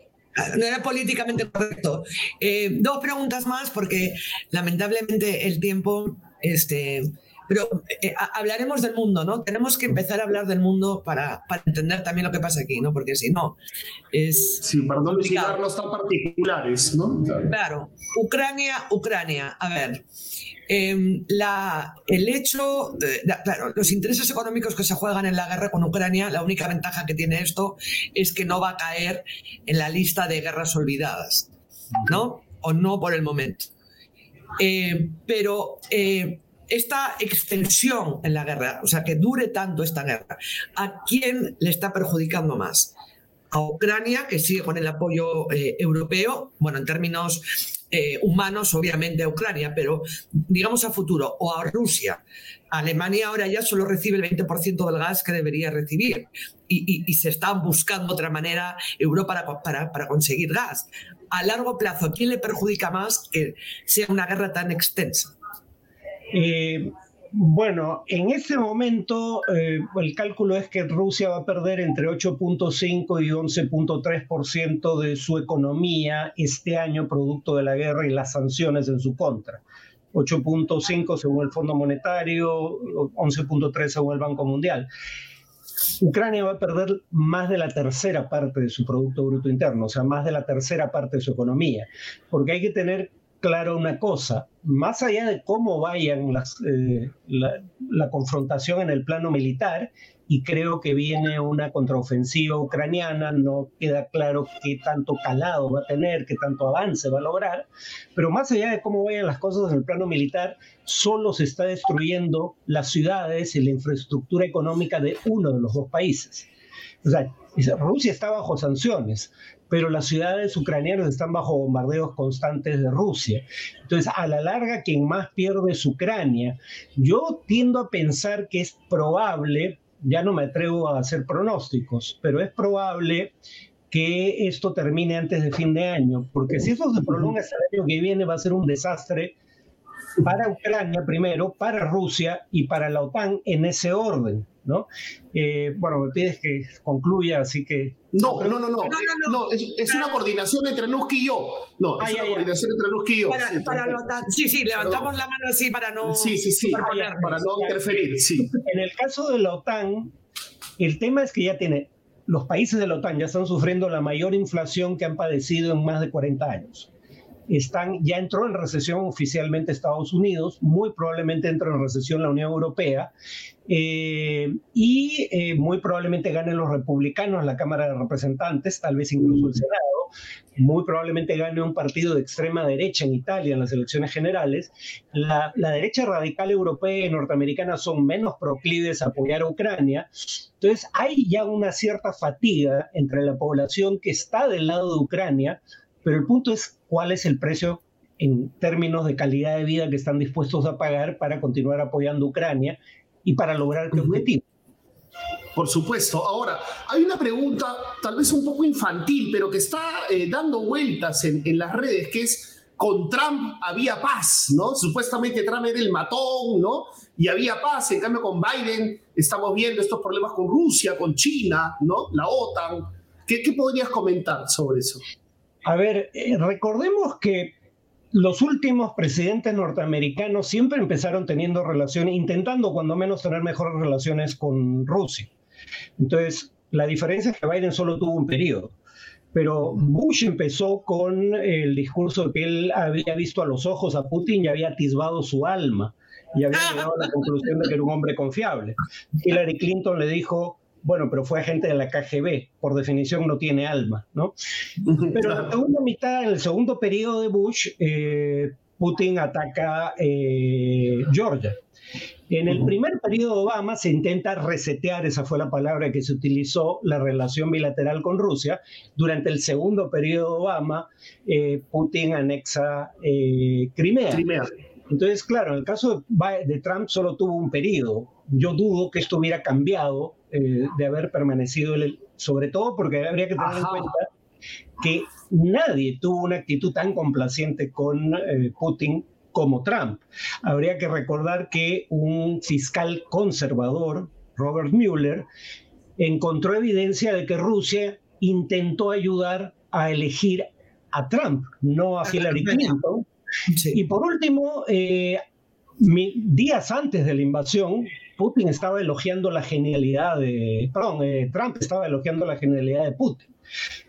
Speaker 2: No era políticamente correcto. Eh, dos preguntas más, porque lamentablemente el tiempo, este, pero eh, hablaremos del mundo, ¿no? Tenemos que empezar a hablar del mundo para, para entender también lo que pasa aquí, ¿no? Porque si no, es.
Speaker 1: Sí, para no tan particulares, ¿no?
Speaker 2: Claro. Ucrania, Ucrania. A ver. Em, el hecho, claro, los intereses económicos que se juegan en la guerra con Ucrania, la única ventaja que tiene esto es que no va a caer en la lista de guerras olvidadas, ¿no? O no por el momento. Eh, pero eh, esta extensión en la guerra, o sea, que dure tanto esta guerra, ¿a quién le está perjudicando más? A Ucrania, que sigue con el apoyo eh, europeo, bueno, en términos eh, humanos, obviamente, a Ucrania, pero digamos a futuro, o a Rusia. Alemania ahora ya solo recibe el 20% del gas que debería recibir y, se está buscando otra manera Europa para, para, conseguir gas. A largo plazo, ¿quién le perjudica más que sea una guerra tan extensa?
Speaker 5: Eh, bueno, en ese momento eh, el cálculo es que Rusia va a perder entre 8.5 y 11.3% de su economía este año producto de la guerra y las sanciones en su contra. 8.5 según el Fondo Monetario, 11.3 según el Banco Mundial. Ucrania va a perder más de la tercera parte de su Producto Bruto Interno, o sea, más de la tercera parte de su economía, porque hay que tener claro una cosa, más allá de cómo vayan las, eh, la, confrontación en el plano militar, y creo que viene una contraofensiva ucraniana, no queda claro qué tanto calado va a tener, qué tanto avance va a lograr, pero más allá de cómo vayan las cosas en el plano militar, solo se está destruyendo las ciudades y la infraestructura económica de uno de los dos países. O sea, Rusia está bajo sanciones, pero las ciudades ucranianas están bajo bombardeos constantes de Rusia. Entonces, a la larga, quien más pierde es Ucrania. Yo tiendo a pensar que es probable, ya no me atrevo a hacer pronósticos, pero es probable que esto termine antes de fin de año, porque si eso se prolonga hasta el año que viene va a ser un desastre para Ucrania primero, para Rusia y para la OTAN en ese orden. ¿No? Eh, bueno, me pides que concluya, así que...
Speaker 1: No, no, no, no, no, es, una coordinación entre Nuski y yo. No, es una coordinación entre Nuski y yo.
Speaker 2: sí, sí, levantamos la mano así para no...
Speaker 1: Sí, sí, sí, para no interferir, sí.
Speaker 5: En el caso de la OTAN, el tema es que ya tiene... Los países de la OTAN ya están sufriendo la mayor inflación que han padecido en más de 40 años. Están, ya entró en recesión oficialmente Estados Unidos, muy probablemente entra en recesión la Unión Europea eh, y eh, muy probablemente ganen los republicanos la Cámara de Representantes, tal vez incluso el Senado, muy probablemente gane un partido de extrema derecha en Italia en las elecciones generales. La, la derecha radical europea y norteamericana son menos proclives a apoyar a Ucrania. Entonces hay ya una cierta fatiga entre la población que está del lado de Ucrania, pero el punto es cuál es el precio en términos de calidad de vida que están dispuestos a pagar para continuar apoyando a Ucrania y para lograr el objetivo.
Speaker 1: Por supuesto. Ahora, hay una pregunta tal vez un poco infantil, pero que está eh, dando vueltas en, en, las redes, que es, con Trump había paz, ¿no? Supuestamente Trump era el matón, ¿no? Y había paz, en cambio con Biden estamos viendo estos problemas con Rusia, con China, ¿no? La OTAN. ¿Qué, qué podrías comentar sobre eso?
Speaker 5: A ver, eh, recordemos que los últimos presidentes norteamericanos siempre empezaron teniendo relaciones, intentando cuando menos tener mejores relaciones con Rusia. Entonces, la diferencia es que Biden solo tuvo un periodo. Pero Bush empezó con el discurso de que él había visto a los ojos a Putin y había atisbado su alma y había llegado a la conclusión de que era un hombre confiable. Hillary Clinton le dijo, bueno, pero fue agente de la KGB, por definición no tiene alma, ¿no? Pero en la segunda mitad, en el segundo periodo de Bush, eh, Putin ataca eh, Georgia. En el primer periodo de Obama se intenta resetear, esa fue la palabra que se utilizó, la relación bilateral con Rusia. Durante el segundo periodo de Obama, eh, Putin anexa Crimea. Crimea. Entonces, claro, en el caso de Trump solo tuvo un periodo. Yo dudo que esto hubiera cambiado eh, de haber permanecido, el, sobre todo porque habría que tener en cuenta que nadie tuvo una actitud tan complaciente con eh, Putin como Trump. Habría que recordar que un fiscal conservador, Robert Mueller, encontró evidencia de que Rusia intentó ayudar a elegir a Trump, no a Hillary Clinton. Y por último, eh, días antes de la invasión, Putin estaba elogiando la genialidad de, perdón, eh, Trump estaba elogiando la genialidad de Putin.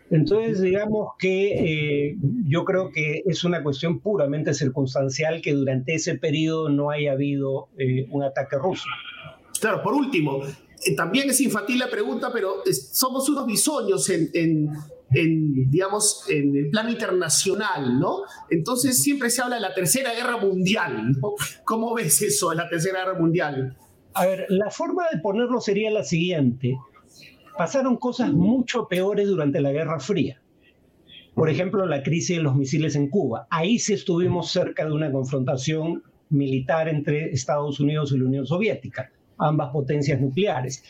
Speaker 5: Entonces, digamos que eh, yo creo que es una cuestión puramente circunstancial que durante ese periodo no haya habido un ataque ruso.
Speaker 1: Claro, por último, también es infantil la pregunta, pero somos unos bisoños en en, digamos, en el plano internacional, ¿no? Entonces siempre se habla de la Tercera Guerra Mundial, ¿no? ¿Cómo ves eso la Tercera Guerra Mundial?
Speaker 5: A ver, la forma de ponerlo sería la siguiente. Pasaron cosas mucho peores durante la Guerra Fría. Por ejemplo, la crisis de los misiles en Cuba. Ahí sí estuvimos cerca de una confrontación militar entre Estados Unidos y la Unión Soviética, ambas potencias nucleares.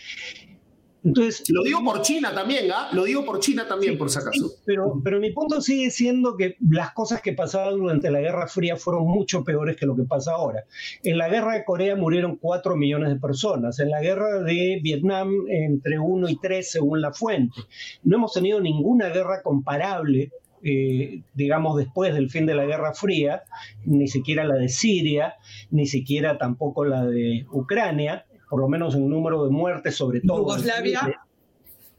Speaker 1: Entonces, lo digo por China también, ¿ah? Lo digo por China también, por si acaso.
Speaker 5: pero, pero mi punto sigue siendo que las cosas que pasaban durante la Guerra Fría fueron mucho peores que lo que pasa ahora. En la Guerra de Corea murieron 4 millones de personas. En la Guerra de Vietnam, entre 1 y 3, según la fuente. No hemos tenido ninguna guerra comparable eh, digamos, después del fin de la Guerra Fría, ni siquiera la de Siria, ni siquiera tampoco la de Ucrania, por lo menos en número de muertes, sobre todo.
Speaker 2: Yugoslavia.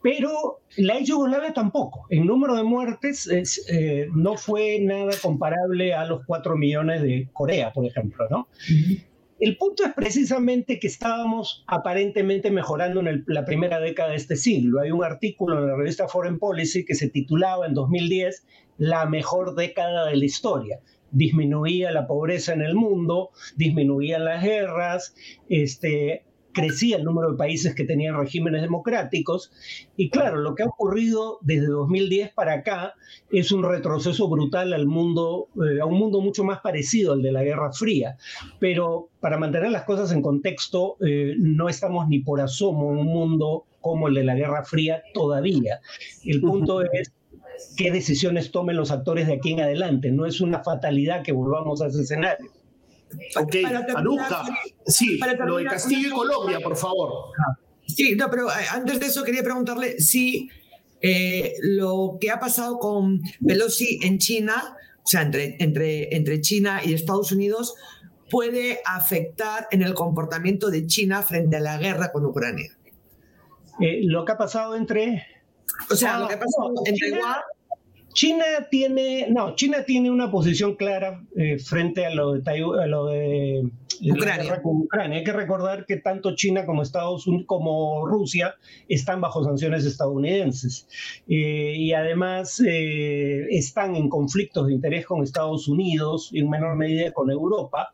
Speaker 5: Pero la Yugoslavia tampoco. En número de muertes eh, no fue nada comparable a los 4 millones de Corea, por ejemplo, ¿no? El punto es precisamente que estábamos aparentemente mejorando en la primera década de este siglo. Hay un artículo en la revista Foreign Policy que se titulaba en 2010 La mejor década de la historia disminuía la pobreza en el mundo, disminuían las guerras, este, crecía el número de países que tenían regímenes democráticos. Y claro, lo que ha ocurrido desde 2010 para acá es un retroceso brutal al mundo, eh, a un mundo mucho más parecido al de la Guerra Fría. Pero para mantener las cosas en contexto, eh, no estamos ni por asomo en un mundo como el de la Guerra Fría todavía. El punto es qué decisiones tomen los actores de aquí en adelante. No es una fatalidad que volvamos a ese escenario.
Speaker 1: Ok, Anuja, sí, lo de Castillo y Colombia, por favor.
Speaker 2: Sí, no, pero eh, antes de eso quería preguntarle si eh, lo que ha pasado con Pelosi en China, o sea, entre, entre, entre China y Estados Unidos, puede afectar en el comportamiento de China frente a la guerra con Ucrania.
Speaker 5: Eh, lo que ha pasado entre...
Speaker 2: O sea, lo que ha pasado Taiwán
Speaker 5: China tiene, no, China tiene una posición clara eh, frente a lo de, a lo de
Speaker 2: Ucrania.
Speaker 5: Ucrania. Hay que recordar que tanto China como Estados Unidos como Rusia están bajo sanciones estadounidenses eh, y además eh, están en conflictos de interés con Estados Unidos y en menor medida con Europa.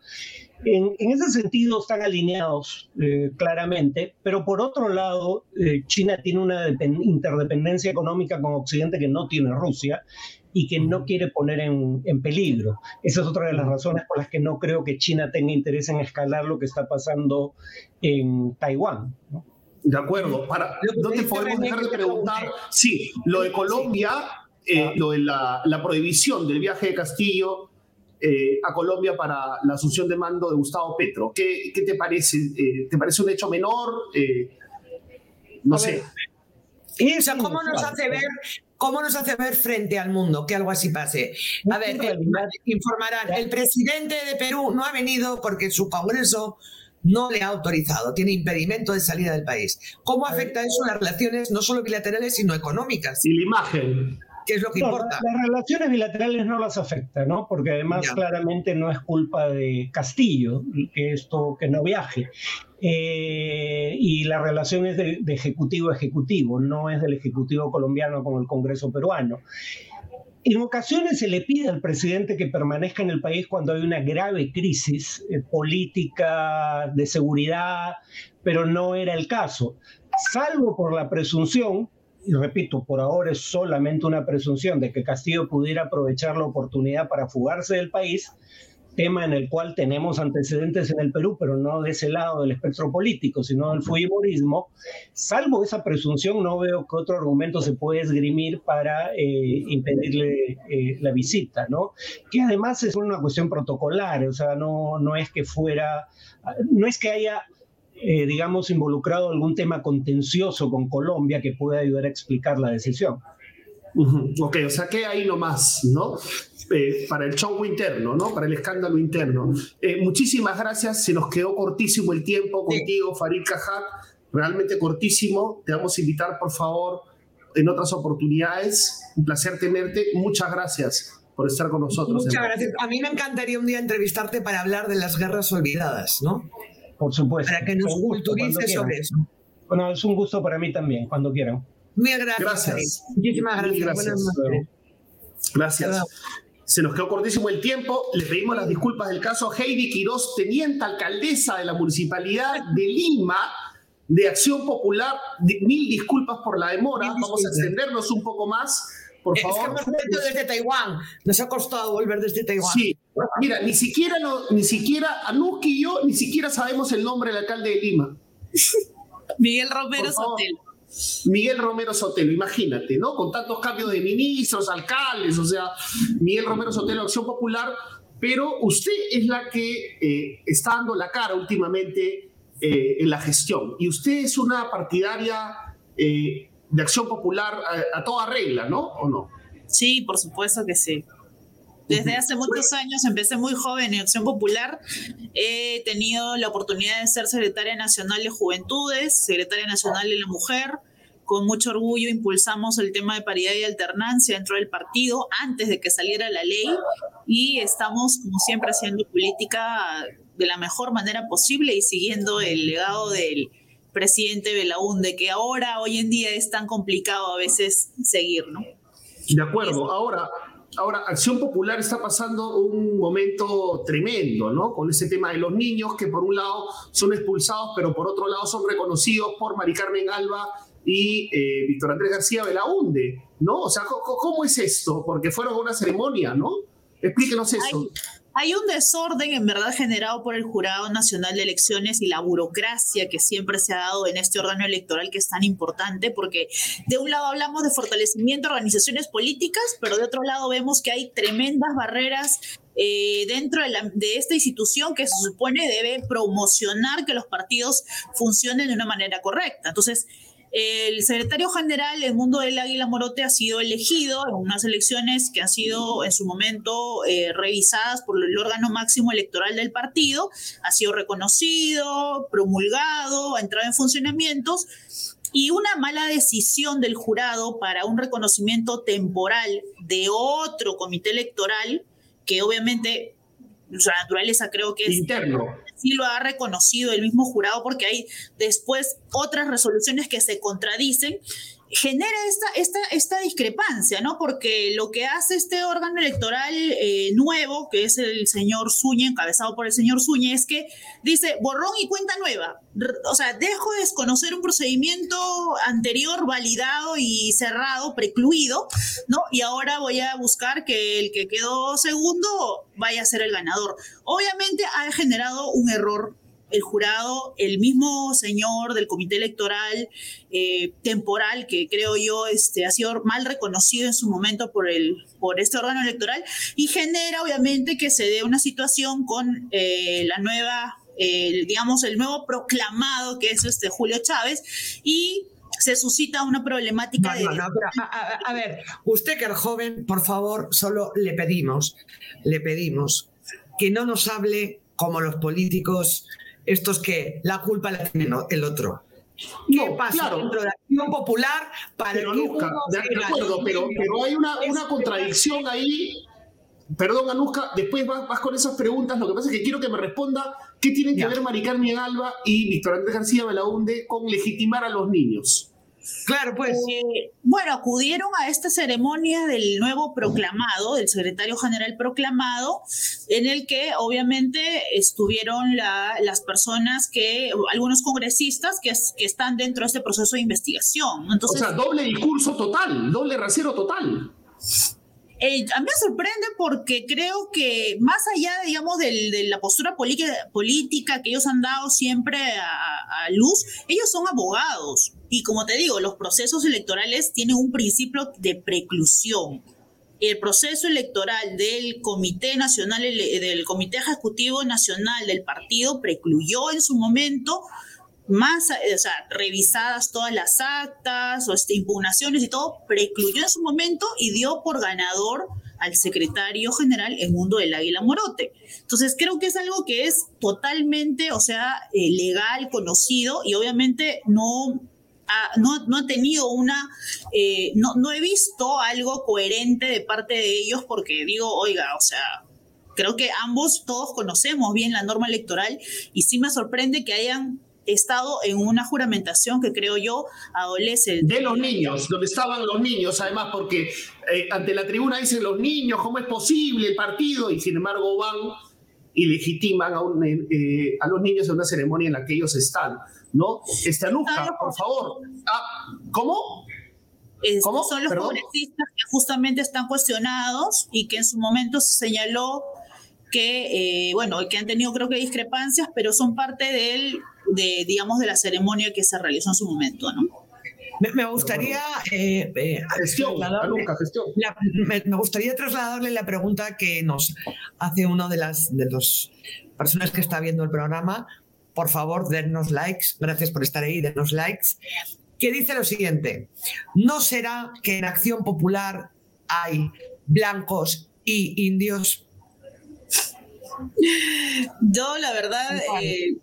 Speaker 5: En, ese sentido están alineados eh, claramente, pero por otro lado, eh, China tiene una interdependencia económica con Occidente que no tiene Rusia y que no quiere poner en, peligro. Esa es otra de las razones por las que no creo que China tenga interés en escalar lo que está pasando en Taiwán.
Speaker 1: De acuerdo. Para, ¿Dónde podemos dejar de preguntar? Sí, lo de Colombia, eh, lo de la, la prohibición del viaje de Castillo eh, a Colombia para la asunción de mando de Gustavo Petro. ¿Qué, qué te parece? Eh, ¿Te parece un hecho menor? Eh, no sé.
Speaker 2: ¿cómo nos hace ver ¿Cómo nos hace ver frente al mundo que algo así pase? A ver, informarán, el presidente de Perú no ha venido porque su Congreso no le ha autorizado, tiene impedimento de salida del país. ¿Cómo afecta eso a las relaciones no solo bilaterales, sino económicas?
Speaker 1: Y la imagen
Speaker 2: que es lo que importa.
Speaker 5: Las relaciones bilaterales no las afecta, ¿no? Porque además claramente no es culpa de Castillo que esto que no viaje. Eh, y la relación es de, ejecutivo a ejecutivo, no es del ejecutivo colombiano con el Congreso peruano. En ocasiones se le pide al presidente que permanezca en el país cuando hay una grave crisis eh, política de seguridad, pero no era el caso, salvo por la presunción y repito, por ahora es solamente una presunción de que Castillo pudiera aprovechar la oportunidad para fugarse del país, tema en el cual tenemos antecedentes en el Perú, pero no de ese lado del espectro político, sino del fujimorismo, salvo esa presunción, no veo que otro argumento se puede esgrimir para eh, impedirle eh, la visita, ¿no? Que además es una cuestión protocolar, o sea, no, no es que fuera, no es que haya eh, digamos, involucrado algún tema contencioso con Colombia que pueda ayudar a explicar la decisión.
Speaker 1: Ok, o sea que ahí nomás, ¿no? Eh, para el show interno, ¿no? Para el escándalo interno. Eh, muchísimas gracias, se nos quedó cortísimo el tiempo contigo, Farid Cajat, realmente cortísimo. Te vamos a invitar, por favor, en otras oportunidades. Un placer tenerte. Muchas gracias por estar con nosotros.
Speaker 2: Muchas gracias. A mí me encantaría un día entrevistarte para hablar de las guerras olvidadas, ¿no?
Speaker 5: Por supuesto.
Speaker 2: Para que nos culturices sobre eso.
Speaker 5: Bueno, es un gusto para mí también, cuando quieran.
Speaker 2: Muy gracias.
Speaker 1: Gracias.
Speaker 2: Muchísimas gracias.
Speaker 1: gracias. Gracias. Se nos quedó cortísimo el tiempo. Le pedimos las disculpas del caso Heidi Quiroz, teniente alcaldesa de la Municipalidad de Lima, de Acción Popular. Mil disculpas por la demora. Vamos a extendernos un poco más. Por favor. Es que
Speaker 2: hemos vuelto desde Taiwán. Nos ha costado volver desde Taiwán.
Speaker 1: Sí. Mira, ni siquiera, ni siquiera Anuski y yo ni siquiera sabemos el nombre del alcalde de Lima.
Speaker 6: Miguel Romero Sotelo.
Speaker 1: Miguel Romero Sotelo, imagínate, ¿no? Con tantos cambios de ministros, alcaldes, o sea, Miguel Romero Sotelo, Acción Popular, pero usted es la que eh, está dando la cara últimamente eh, en la gestión. Y usted es una partidaria eh, de Acción Popular a, a, toda regla, ¿no? ¿O no?
Speaker 6: Sí, por supuesto que sí. Desde hace muchos años, empecé muy joven en Acción Popular, he tenido la oportunidad de ser secretaria nacional de Juventudes, secretaria nacional de la Mujer, con mucho orgullo impulsamos el tema de paridad y alternancia dentro del partido antes de que saliera la ley y estamos, como siempre, haciendo política de la mejor manera posible y siguiendo el legado del presidente Belaúnde, que ahora, hoy en día, es tan complicado a veces seguir, ¿no?
Speaker 1: De acuerdo. Ahora, Ahora, Acción Popular está pasando un momento tremendo, ¿no? Con ese tema de los niños que por un lado son expulsados, pero por otro lado son reconocidos por Mari Carmen Alba y eh, Víctor Andrés García Belaunde, ¿no? O sea, ¿cómo, es esto? Porque fueron a una ceremonia, ¿no? Explíquenos eso.
Speaker 6: Hay un desorden en verdad generado por el Jurado Nacional de Elecciones y la burocracia que siempre se ha dado en este órgano electoral que es tan importante, porque de un lado hablamos de fortalecimiento de organizaciones políticas, pero de otro lado vemos que hay tremendas barreras eh, dentro de, de, esta institución que se supone debe promocionar que los partidos funcionen de una manera correcta. Entonces, el secretario general del mundo del Águila Morote ha sido elegido en unas elecciones que han sido en su momento eh, revisadas por el órgano máximo electoral del partido, ha sido reconocido, promulgado, ha entrado en funcionamientos. Y una mala decisión del jurado para un reconocimiento temporal de otro comité electoral que obviamente su naturaleza creo que es
Speaker 1: interno
Speaker 6: sí lo ha reconocido el mismo jurado porque hay después otras resoluciones que se contradicen genera esta, esta, esta discrepancia, ¿no? Porque lo que hace este órgano electoral eh, nuevo, que es el señor Zúñez, encabezado por el señor Zúñez, es que dice borrón y cuenta nueva. O sea, dejo de desconocer un procedimiento anterior validado y cerrado, precluido, ¿no? Y ahora voy a buscar que el que quedó segundo vaya a ser el ganador. Obviamente ha generado un error el jurado, el mismo señor del comité electoral eh, temporal, que creo yo este, ha sido mal reconocido en su momento por, el, por este órgano electoral, y genera obviamente que se dé una situación con eh, la nueva, digamos, el nuevo proclamado que es este Julio Chávez, y se suscita una problemática de...
Speaker 2: a, ver, usted que es joven, por favor, solo le pedimos, le pedimos que no nos hable como los políticos estos que la culpa la tiene el otro. ¿Qué pasa dentro de la acción popular para
Speaker 1: pero que nunca, de acuerdo, pero, pero, hay una, una contradicción ahí. Perdón, Anuska, después vas, con esas preguntas. Lo que pasa es que quiero que me responda qué tienen que ver Mari Carmen Alba y Víctor Andrés García Belaunde con legitimar a los niños.
Speaker 2: Claro, pues.
Speaker 6: Eh, bueno, acudieron a esta ceremonia del nuevo proclamado, del secretario general proclamado, en el que obviamente estuvieron las personas que, algunos congresistas que, que, están dentro de este proceso de investigación. Entonces,
Speaker 1: o sea, doble discurso total, doble rasero total.
Speaker 6: A mí me sorprende porque creo que más allá, digamos, de la postura política que ellos han dado siempre a, luz, ellos son abogados. Y como te digo, los procesos electorales tienen un principio de preclusión. El proceso electoral del Comité Nacional, del Comité Ejecutivo Nacional del partido precluyó en su momento más, eh, o sea, revisadas todas las actas o este, impugnaciones y todo, precluyó en su momento y dio por ganador al secretario general el mundo del Águila Morote. Entonces creo que es algo que es totalmente, o sea, eh, legal, conocido y obviamente no no, no, ha tenido una, eh, no, no he visto algo coherente de parte de ellos porque digo, oiga, o sea, creo que ambos todos conocemos bien la norma electoral y sí me sorprende que hayan estado en una juramentación que creo yo adolece.
Speaker 1: De los niños, donde estaban los niños, además, porque eh, ante la tribuna dicen los niños, ¿cómo es posible el partido? Y sin embargo van y legitiman a, eh, a los niños en una ceremonia en la que ellos están. ¿no? Anuska, por favor. Ah, ¿Cómo?
Speaker 6: ¿Cómo? Son los congresistas que justamente están cuestionados y que en su momento se señaló que, eh, bueno, que han tenido creo que discrepancias, pero son parte del, de, digamos, de la ceremonia que se realizó en su momento, ¿no?
Speaker 2: Me, gustaría
Speaker 1: eh, eh, gestión,
Speaker 2: me, me, gustaría trasladarle la pregunta que nos hace uno de las de las personas que está viendo el programa por favor, dennos likes. Gracias por estar ahí, dennos likes. Que dice lo siguiente: ¿No será que en Acción Popular hay blancos y indios?
Speaker 6: Yo, la verdad, eh,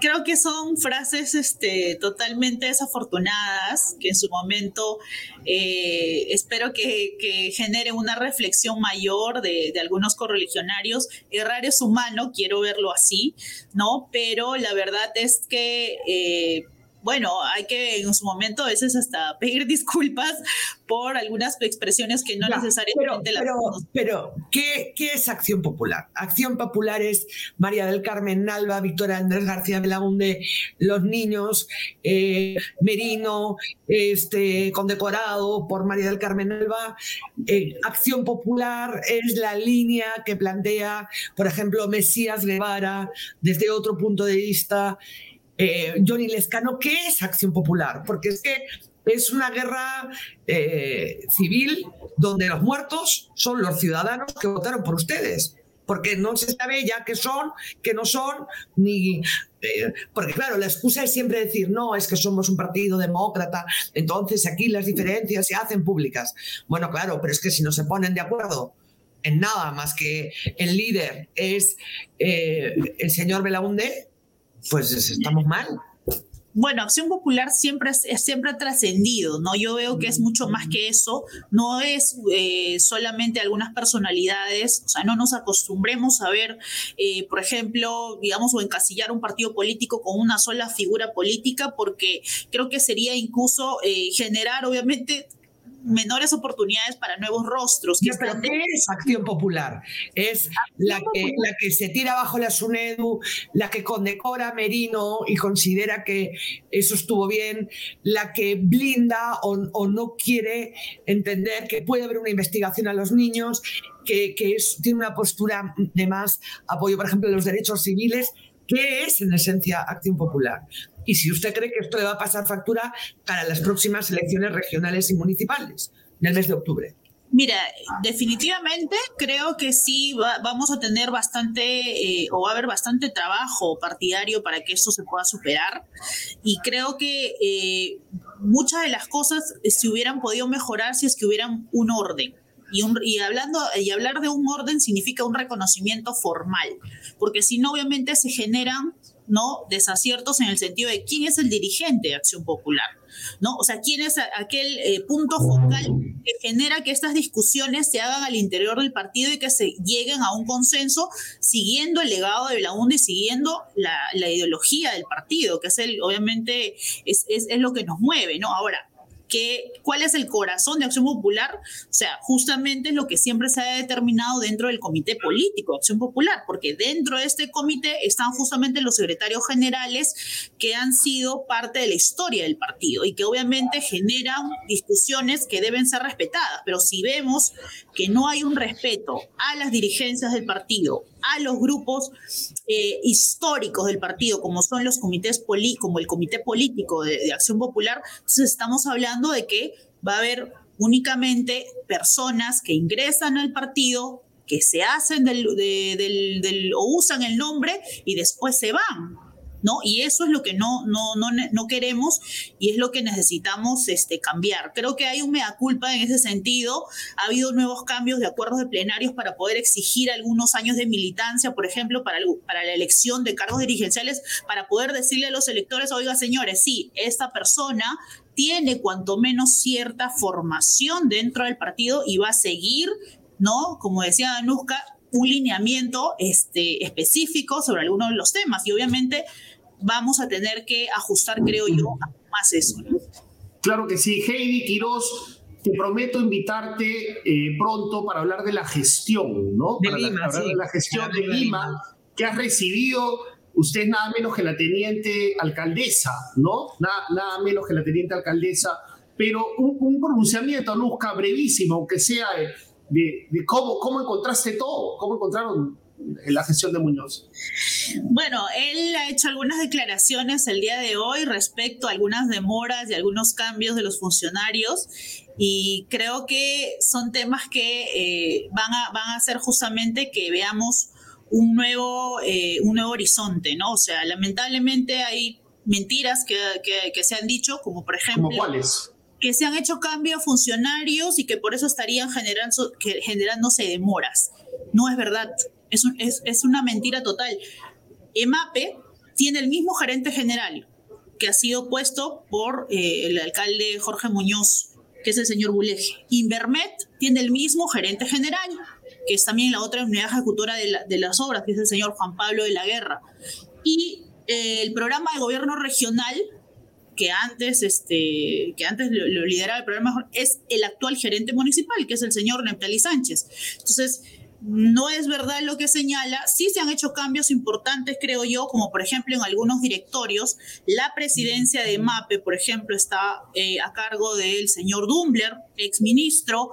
Speaker 6: creo que son frases este, totalmente desafortunadas que en su momento eh, espero que, que, generen una reflexión mayor de, algunos correligionarios. Errar es humano, quiero verlo así, ¿no? Pero la verdad es que... Eh, bueno, hay que en su momento a veces hasta pedir disculpas por algunas expresiones que no necesariamente
Speaker 2: pero, las pero, pero ¿qué, ¿qué, es Acción Popular? Acción Popular es María del Carmen Nalva, Victoria Andrés García Belaunde, Los Niños, eh, Merino, este, condecorado por María del Carmen Nalva. Eh, Acción Popular es la línea que plantea, por ejemplo, Mesías Guevara desde otro punto de vista eh, Johnny Lescano, ¿qué es acción popular? Porque es que es una guerra eh, civil donde los muertos son los ciudadanos que votaron por ustedes. Porque no se sabe ya qué son, qué no son, ni. Eh, porque, claro, la excusa es siempre decir, no, es que somos un partido demócrata, entonces aquí las diferencias se hacen públicas. Bueno, claro, pero es que si no se ponen de acuerdo en nada más que el líder es el señor Belaunde, pues estamos mal.
Speaker 6: Bueno, Acción Popular siempre, siempre ha trascendido, ¿no? Yo veo que es mucho más que eso, no es eh, solamente algunas personalidades, o sea, no nos acostumbremos a ver, eh, por ejemplo, digamos, o encasillar un partido político con una sola figura política, porque creo que sería incluso eh, generar, obviamente, menores oportunidades para nuevos rostros.
Speaker 2: ¿Pero qué es acción popular? Es la que, la que se tira bajo la SUNEDU, la que condecora a Merino y considera que eso estuvo bien, la que blinda o, no quiere entender que puede haber una investigación a los niños, que, que tiene una postura de más apoyo, por ejemplo, de los derechos civiles. ¿Qué es en esencia acción popular? Y si usted cree que esto le va a pasar factura para las próximas elecciones regionales y municipales en el mes de octubre.
Speaker 6: Mira, definitivamente creo que sí vamos a tener bastante eh, o va a haber bastante trabajo partidario para que esto se pueda superar y creo que eh, muchas de las cosas se hubieran podido mejorar si es que hubieran un orden. Y, y, hablando y hablar de un orden significa un reconocimiento formal, porque si no obviamente se generan ¿no? Desaciertos en el sentido de quién es el dirigente de Acción Popular, ¿no? O sea, quién es aquel eh, punto focal que genera que estas discusiones se hagan al interior del partido y que se lleguen a un consenso siguiendo el legado de Belaunde y siguiendo la, ideología del partido, que es el, obviamente, es, es, es lo que nos mueve, ¿no? Ahora, cuál es el corazón de Acción Popular, o sea, justamente es lo que siempre se ha determinado dentro del comité político de Acción Popular, porque dentro de este comité están justamente los secretarios generales que han sido parte de la historia del partido y que obviamente generan discusiones que deben ser respetadas, pero si vemos que no hay un respeto a las dirigencias del partido, a los grupos eh, históricos del partido, como son los comités poli, como el Comité Político de, Acción Popular, entonces estamos hablando de que va a haber únicamente personas que ingresan al partido, que se hacen del, del, o usan el nombre y después se van. ¿No? Y eso es lo que no, no, no, no queremos y es lo que necesitamos este, cambiar. Creo que hay un mea culpa en ese sentido. Ha habido nuevos cambios de acuerdos de plenarios para poder exigir algunos años de militancia, por ejemplo, para, para la elección de cargos dirigenciales, para poder decirle a los electores, oiga, señores, sí, esta persona tiene cuanto menos cierta formación dentro del partido y va a seguir, ¿no? Como decía Danuska, un lineamiento este, específico sobre algunos de los temas y obviamente vamos a tener que ajustar, creo yo, más eso.
Speaker 1: Claro que sí. Heidi Quiroz, te prometo invitarte eh, pronto para hablar de la gestión, ¿no?
Speaker 2: De
Speaker 1: para
Speaker 2: Lima,
Speaker 1: hablar
Speaker 2: sí.
Speaker 1: de la gestión de Lima, que has recibido usted es nada menos que la teniente alcaldesa, ¿no? Nada, nada menos que la teniente alcaldesa, pero un, un pronunciamiento, Luzca, brevísimo, aunque sea de, de, de, cómo, cómo encontraste todo, cómo encontraron la gestión de Muñoz.
Speaker 6: Bueno, él ha hecho algunas declaraciones el día de hoy respecto a algunas demoras y algunos cambios de los funcionarios y creo que son temas que eh, van, a, van a hacer justamente que veamos un nuevo, eh, un nuevo horizonte, ¿no? O sea, lamentablemente hay mentiras que, que, que se han dicho, como por ejemplo...
Speaker 1: ¿Como cuáles?
Speaker 6: Que se han hecho cambios funcionarios y que por eso estarían generando, generándose demoras. No es verdad, es, un, es, es una mentira total. EMAPE tiene el mismo gerente general que ha sido puesto por eh, el alcalde Jorge Muñoz, que es el señor Buleje. Invermet tiene el mismo gerente general, que es también la otra unidad ejecutora de, la, de las obras, que es el señor Juan Pablo de la Guerra. Y eh, el programa de gobierno regional, que antes, este, que antes lo, lo, lideraba el programa, es el actual gerente municipal, que es el señor Neptali Sánchez. Entonces, no es verdad lo que señala. Sí se han hecho cambios importantes, creo yo, como por ejemplo en algunos directorios. La presidencia de MAPE, por ejemplo, está eh, a cargo del señor Dumbler, exministro.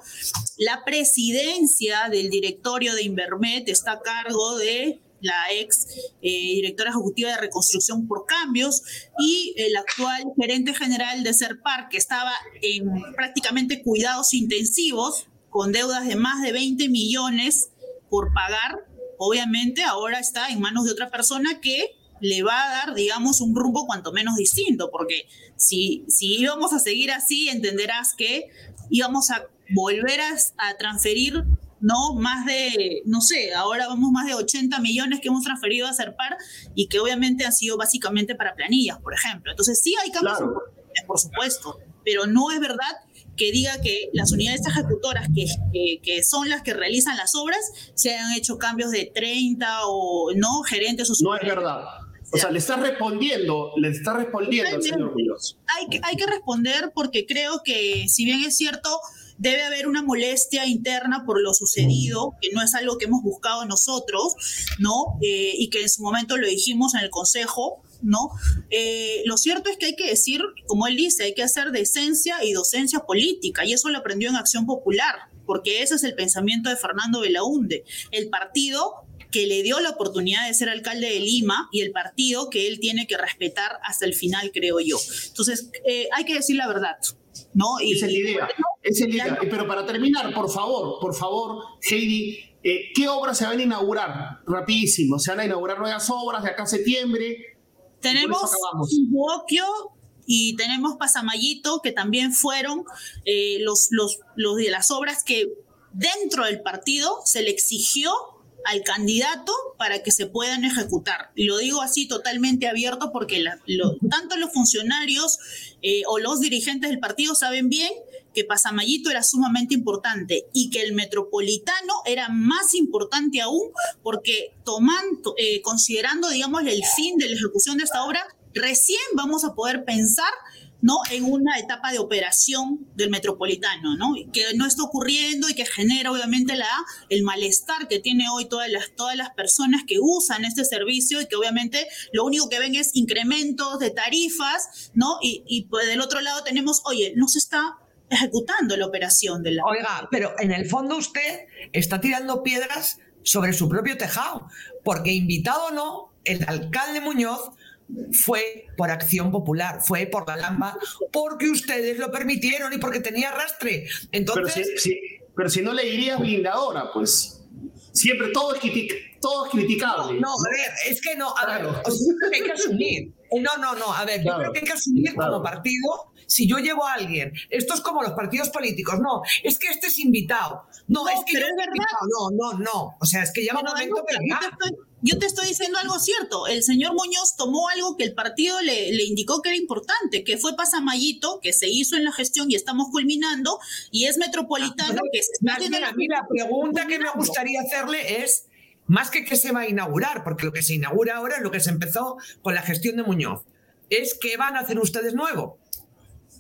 Speaker 6: La presidencia del directorio de Invermet está a cargo de la ex eh, directora ejecutiva de reconstrucción por cambios y el actual gerente general de CERPAR, que estaba en prácticamente cuidados intensivos, con deudas de más de 20 millones por pagar, obviamente ahora está en manos de otra persona que le va a dar, digamos, un rumbo cuanto menos distinto, porque si, si íbamos a seguir así, entenderás que íbamos a volver a, a transferir no más de, no sé, ahora vamos más de 80 millones que hemos transferido a Serpar y que obviamente han sido básicamente para planillas, por ejemplo. Entonces sí hay cambios, claro. por supuesto, pero no es verdad que diga que las unidades ejecutoras, que, que, que, son las que realizan las obras, se han hecho cambios de 30 o no gerentes o
Speaker 1: No es verdad. O sea, le está respondiendo, le está respondiendo al señor Muñoz.
Speaker 6: Hay que, hay que responder porque creo que, si bien es cierto, debe haber una molestia interna por lo sucedido, que no es algo que hemos buscado nosotros, ¿no? Eh, y que en su momento lo dijimos en el Consejo, ¿no? Eh, lo cierto es que hay que decir, como él dice, hay que hacer decencia y docencia política, y eso lo aprendió en Acción Popular, porque ese es el pensamiento de Fernando Belaunde. El partido que le dio la oportunidad de ser alcalde de Lima y el partido que él tiene que respetar hasta el final, creo yo. Entonces, eh, hay que decir la verdad. ¿no?
Speaker 1: Y, esa es la idea, esa es la idea. Pero para terminar, por favor, por favor, Heidi, eh, ¿qué obras se van a inaugurar? Rapidísimo, se van a inaugurar nuevas obras de acá a septiembre.
Speaker 6: Tenemos y tenemos Pasamayito, que también fueron eh, los, los, los de las obras que dentro del partido se le exigió al candidato para que se puedan ejecutar. Y lo digo así totalmente abierto porque la, lo, tanto los funcionarios eh, o los dirigentes del partido saben bien que Pasamayito era sumamente importante y que el metropolitano era más importante aún porque tomando, eh, considerando, digamos, el fin de la ejecución de esta obra, recién vamos a poder pensar ¿no? en una etapa de operación del metropolitano, ¿no? que no está ocurriendo y que genera obviamente la, el malestar que tiene hoy todas las, todas las personas que usan este servicio y que obviamente lo único que ven es incrementos de tarifas, ¿no? Y, y pues del otro lado tenemos, oye, no se está ejecutando la operación de la...
Speaker 2: Oiga, pero en el fondo usted está tirando piedras sobre su propio tejado, porque invitado o no, el alcalde Muñoz fue por acción popular, fue por la lamba, porque ustedes lo permitieron y porque tenía arrastre. Entonces,
Speaker 1: pero, si, si, pero si no le dirías blindadora, pues. Siempre todo es, todo es criticable.
Speaker 2: No, a ver, es que no, a ver, hay que asumir. No, no, no, a ver, yo creo que hay que asumir como partido si yo llevo a alguien, esto es como los partidos políticos, no, es que este es invitado, no, es que yo es invitado, no, no, no, o sea, es que ya un momento que
Speaker 6: yo te estoy diciendo algo cierto. El señor Muñoz tomó algo que el partido le, le, indicó que era importante, que fue Pasamayito, que se hizo en la gestión y estamos culminando, y es metropolitano.
Speaker 2: que a mí la pregunta que me gustaría hacerle es, más que que se va a inaugurar, porque lo que se inaugura ahora es lo que se empezó con la gestión de Muñoz, es qué van a hacer ustedes nuevo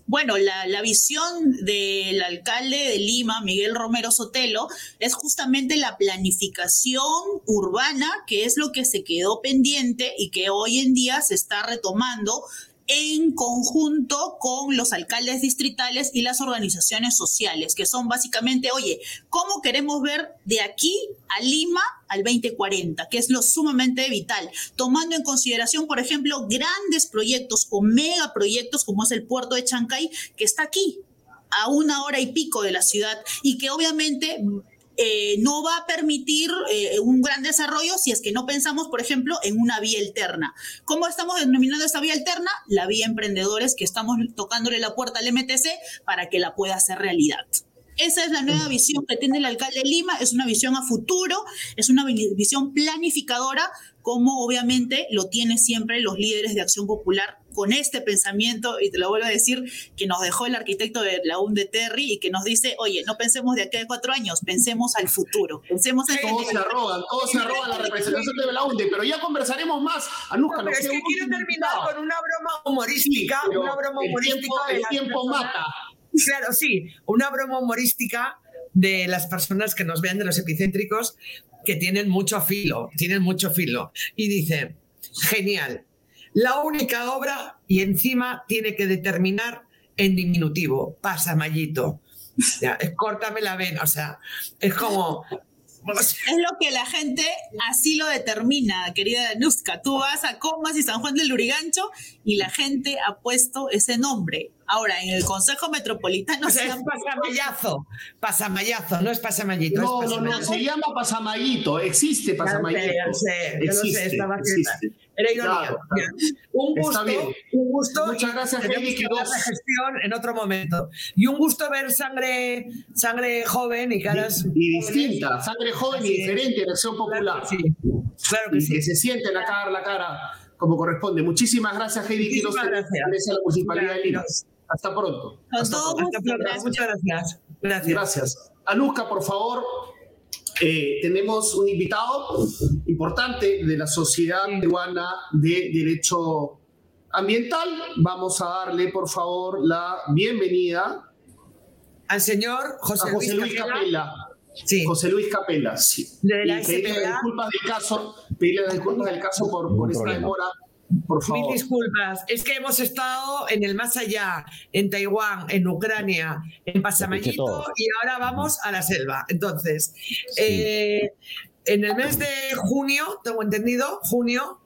Speaker 6: bueno, la, visión del alcalde de Lima, Miguel Romero Sotelo, es justamente la planificación urbana, que es lo que se quedó pendiente y que hoy en día se está retomando en conjunto con los alcaldes distritales y las organizaciones sociales, que son básicamente, oye, ¿cómo queremos ver de aquí a Lima al 2040? Que es lo sumamente vital, tomando en consideración, por ejemplo, grandes proyectos o megaproyectos como es el puerto de Chancay, que está aquí, a una hora y pico de la ciudad y que obviamente eh, no va a permitir eh, un gran desarrollo si es que no pensamos, por ejemplo, en una vía alterna. ¿Cómo estamos denominando esta vía alterna? La vía emprendedores que estamos tocándole la puerta al MTC para que la pueda hacer realidad. Esa es la nueva visión que tiene el alcalde de Lima, es una visión a futuro, es una visión planificadora, como obviamente lo tienen siempre los líderes de Acción Popular con este pensamiento, y te lo vuelvo a decir, que nos dejó el arquitecto de la UNDE Terry y que nos dice, oye, no pensemos de aquí a cuatro años, pensemos al futuro, pensemos en...
Speaker 1: Todos se arrogan, todos se arrogan la representación de la UNDE, pero ya conversaremos más.
Speaker 2: Anuska, es que quiero terminar con una broma humorística, una broma humorística.
Speaker 1: El tiempo mata.
Speaker 2: Claro, sí, una broma humorística de las personas que nos vean de los epicéntricos que tienen mucho filo, tienen mucho filo. Y dice, genial, la única obra y encima tiene que determinar en diminutivo, pasa mallito. Ya, es córtame la vena, o sea, es como,
Speaker 6: es lo que la gente así lo determina, querida Danuska. Tú vas a Comas y San Juan del Lurigancho y la gente ha puesto ese nombre. Ahora, en el Consejo Metropolitano...
Speaker 2: se es pasamayazo, pasamayazo, no es pasamayito.
Speaker 1: No, no, no, se llama pasamayito, existe pasamayito.
Speaker 2: Ya sé, ya sé, sé, estaba existe. Era ironía. Un gusto, un gusto.
Speaker 1: Muchas gracias, Heidi
Speaker 2: la gestión en otro momento. Y un gusto ver sangre, sangre joven y caras.
Speaker 1: Y, distinta, sangre joven y diferente en Acción Popular.
Speaker 2: sí, claro que sí.
Speaker 1: Que se siente la cara, la cara como corresponde. Muchísimas gracias, Heidi Quiroz,
Speaker 2: gracias.
Speaker 1: a la Municipalidad de Lima. Hasta pronto.
Speaker 6: Hasta,
Speaker 2: pronto. Muchas gracias. Gracias.
Speaker 1: Gracias. Anuska, por favor, eh, tenemos un invitado importante de la Sociedad Peruana de Derecho Ambiental. Vamos a darle, por favor, la bienvenida
Speaker 2: al señor José,
Speaker 1: Luis, Capela.
Speaker 2: Sí.
Speaker 1: José Luis Capela, sí.
Speaker 2: De la
Speaker 1: y pedirle disculpas del caso, pedirle disculpas del caso por, por esta demora por
Speaker 2: Mil disculpas. Es que hemos estado en el más allá, en Taiwán, en Ucrania, en Pasamayito y ahora vamos a la selva. Entonces, eh, en el mes de junio, tengo entendido, junio,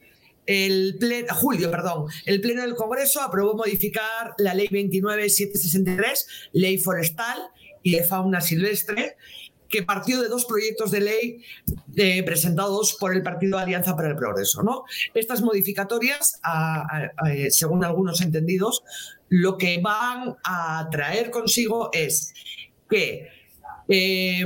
Speaker 2: el pleno, julio, perdón, el Pleno del Congreso aprobó modificar la Ley 29763, Ley Forestal y de Fauna Silvestre, que partió de dos proyectos de ley eh, presentados por el Partido Alianza para el Progreso. ¿no? Estas modificatorias, según algunos entendidos, lo que van a traer consigo es que eh,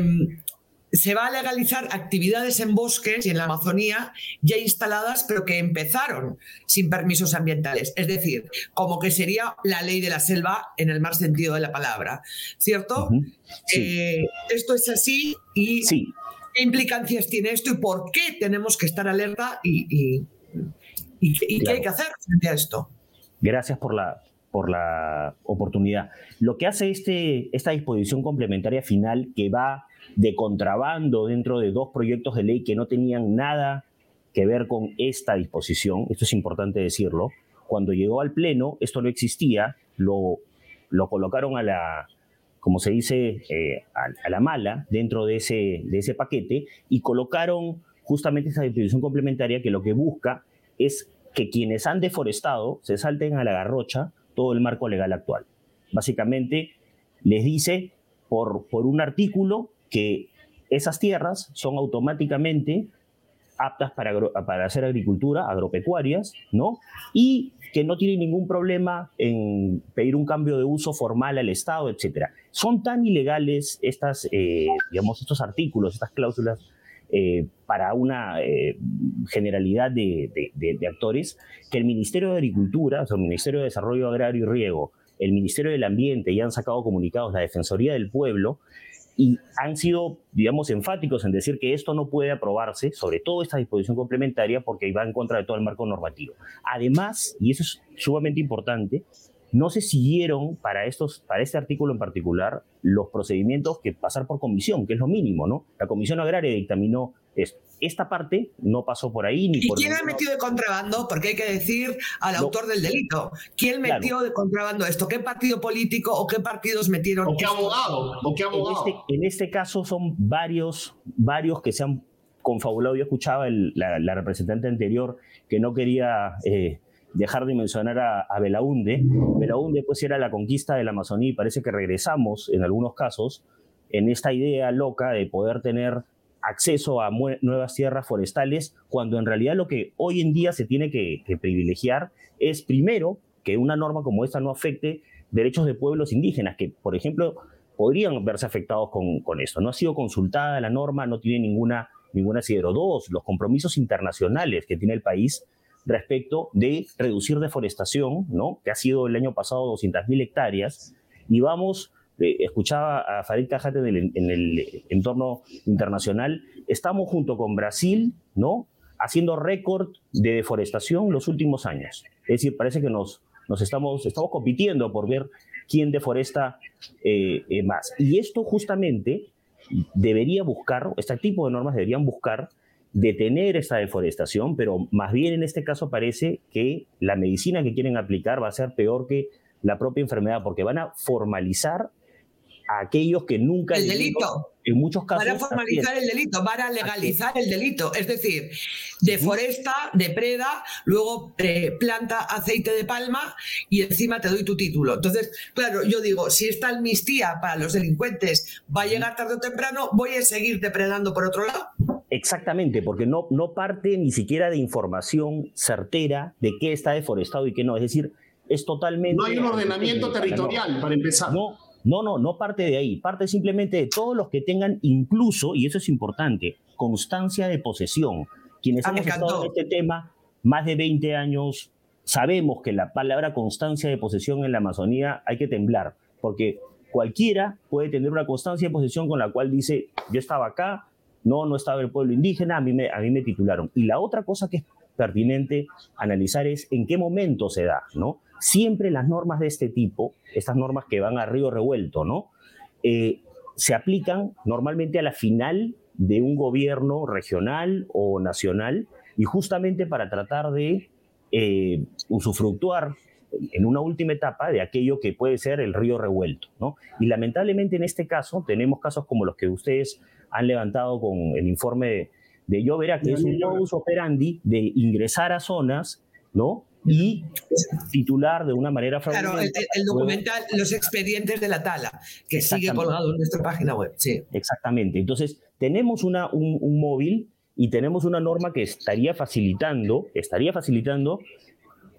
Speaker 2: se va a legalizar actividades en bosques y en la Amazonía ya instaladas, pero que empezaron sin permisos ambientales. Es decir, como que sería la ley de la selva en el más sentido de la palabra. ¿Cierto? Eh, esto es así y qué implicancias tiene esto y por qué tenemos que estar alerta y, qué hay que hacer frente a esto.
Speaker 7: Gracias por la, por la oportunidad. Lo que hace este, esta disposición complementaria final que va de contrabando dentro de dos proyectos de ley que no tenían nada que ver con esta disposición, esto es importante decirlo, cuando llegó al Pleno esto no existía, lo, lo colocaron a la, como se dice, eh, a, la mala dentro de ese, de ese paquete y colocaron justamente esa disposición complementaria que lo que busca es que quienes han deforestado se salten a la garrocha todo el marco legal actual. Básicamente les dice por, por un artículo que esas tierras son automáticamente aptas para, para hacer agricultura, agropecuarias, ¿no? Y que no tienen ningún problema en pedir un cambio de uso formal al Estado, etc. Son tan ilegales estas, eh, digamos, estos artículos, estas cláusulas eh, para una eh, generalidad de, de, actores, que el Ministerio de Agricultura, o sea, el Ministerio de Desarrollo Agrario y Riego, el Ministerio del Ambiente ya han sacado comunicados, la Defensoría del Pueblo, y han sido, digamos, enfáticos en decir que esto no puede aprobarse, sobre todo esta disposición complementaria, porque va en contra de todo el marco normativo. Además, y eso es sumamente importante, no se siguieron para, estos, para este artículo en particular los procedimientos que pasar por comisión, que es lo mínimo, ¿no? La Comisión Agraria dictaminó esto. Esta parte no pasó por ahí. Ni
Speaker 2: ¿Y
Speaker 7: por
Speaker 2: quién ha metido de contrabando? Porque hay que decir al autor del delito. ¿Quién metió de contrabando esto? ¿Qué partido político o qué partidos metieron?
Speaker 1: ¿O qué abogado? ¿O qué abogado?
Speaker 7: En, este, en este caso son varios, varios que se han confabulado. Yo escuchaba la, representante anterior que no quería eh, dejar de mencionar a, a, Belaunde. Belaunde pues era la conquista de la Amazonía y parece que regresamos en algunos casos en esta idea loca de poder tener acceso a nuevas tierras forestales, cuando en realidad lo que hoy en día se tiene que, privilegiar es primero que una norma como esta no afecte derechos de pueblos indígenas, que por ejemplo podrían verse afectados con, con esto. No ha sido consultada la norma, no tiene ninguna, ninguna asidero. Dos, los compromisos internacionales que tiene el país respecto de reducir deforestación, ¿no? que ha sido el año pasado 200.000 hectáreas, y vamos escuchaba a Farid Cajate en el, entorno internacional, estamos junto con Brasil, ¿no? Haciendo récord de deforestación los últimos años. Es decir, parece que nos, nos estamos, estamos compitiendo por ver quién deforesta eh, eh, más. Y esto justamente debería buscar, este tipo de normas deberían buscar detener esta deforestación, pero más bien en este caso parece que la medicina que quieren aplicar va a ser peor que la propia enfermedad, porque van a formalizar aquellos que nunca...
Speaker 2: El delito.
Speaker 7: En muchos casos...
Speaker 2: Van a formalizar el delito, van a legalizar el delito. Es decir, deforesta, depreda, luego eh, planta aceite de palma y encima te doy tu título. Entonces, claro, yo digo, si esta amnistía para los delincuentes va a llegar tarde o temprano, voy a seguir depredando por otro lado.
Speaker 7: Exactamente, porque no, no parte ni siquiera de información certera de qué está deforestado y qué no. Es decir, es totalmente...
Speaker 1: No hay un ordenamiento territorial, para empezar.
Speaker 7: No, no, no, no parte de ahí, parte simplemente de todos los que tengan incluso, y eso es importante, constancia de posesión. Quienes ah, hemos estado en este tema más de 20 años, sabemos que la palabra constancia de posesión en la Amazonía hay que temblar, porque cualquiera puede tener una constancia de posesión con la cual dice, yo estaba acá, no, no estaba el pueblo indígena, a mí me, a mí me titularon. Y la otra cosa que es pertinente analizar es en qué momento se da, ¿no? Siempre las normas de este tipo, estas normas que van a río revuelto, ¿no? Eh, se aplican normalmente a la final de un gobierno regional o nacional y justamente para tratar de eh, usufructuar en una última etapa de aquello que puede ser el río revuelto. ¿no? Y lamentablemente en este caso tenemos casos como los que ustedes han levantado con el informe de, de Llovera, que es un modus operandi de ingresar a zonas ¿no? Y titular de una manera
Speaker 2: fraudulenta. Claro, el, documental Los expedientes de la tala, que sigue colgado en nuestra página web. Sí.
Speaker 7: Exactamente. Entonces, tenemos una, un, móvil y tenemos una norma que estaría facilitando, estaría facilitando,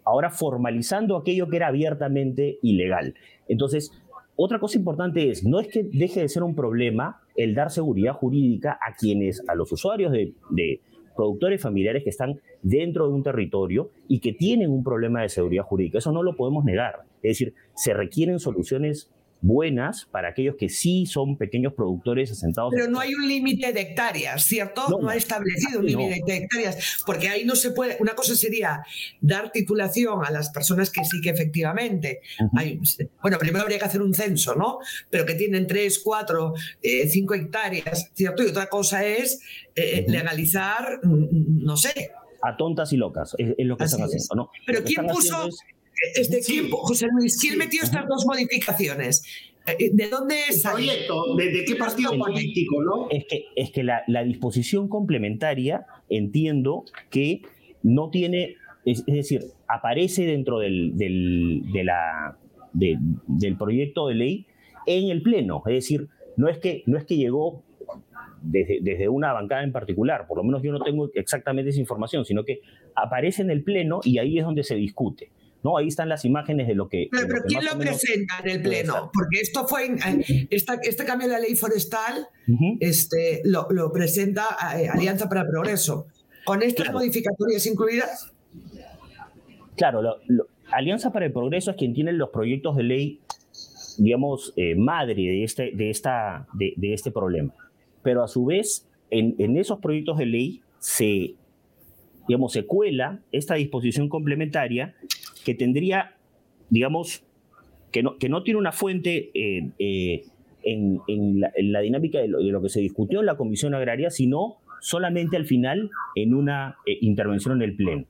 Speaker 7: ahora formalizando aquello que era abiertamente ilegal. Entonces, otra cosa importante es, no es que deje de ser un problema el dar seguridad jurídica a quienes, a los usuarios de productores familiares que están dentro de un territorio y que tienen un problema de seguridad jurídica. Eso no lo podemos negar. Es decir, se requieren soluciones buenas para aquellos que sí son pequeños productores asentados.
Speaker 2: Pero no hay un límite de hectáreas, ¿cierto? No, ha establecido un límite de hectáreas, porque ahí no se puede, una cosa sería dar titulación a las personas que sí que efectivamente, hay, bueno, primero habría que hacer un censo, ¿no? Pero que tienen tres, cuatro, eh, cinco hectáreas, ¿cierto? Y otra cosa es eh, legalizar, mm, no sé.
Speaker 7: A tontas y locas, es, lo que están haciendo, ¿no?
Speaker 2: Pero ¿quién puso... ¿Desde quién, José Luis, quién metió estas dos modificaciones? Eh, ¿De dónde es?
Speaker 1: proyecto? ¿De, qué partido político? ¿no?
Speaker 7: Es que, es que la, disposición complementaria entiendo que no tiene, es, decir, aparece dentro del, de la, del proyecto de ley en el Pleno. Es decir, no es que, no es que llegó desde, desde, una bancada en particular, por lo menos yo no tengo exactamente esa información, sino que aparece en el Pleno y ahí es donde se discute. ¿No? Ahí están las imágenes de lo que...
Speaker 2: Pero, ¿quién lo presenta en el Pleno? Porque esto fue, esta, este cambio de la ley forestal este, lo, lo presenta eh, Alianza para el Progreso. ¿Con estas modificatorias incluidas?
Speaker 7: Claro, Alianza para el Progreso es quien tiene los proyectos de ley, digamos, eh, madre de este, de, esta, de, este problema. Pero a su vez, en, en esos proyectos de ley se, digamos, se cuela esta disposición complementaria que tendría, digamos, que no, que no tiene una fuente eh, eh, en, la, dinámica de lo, que se discutió en la Comisión Agraria, sino solamente al final en una eh, intervención en el Pleno.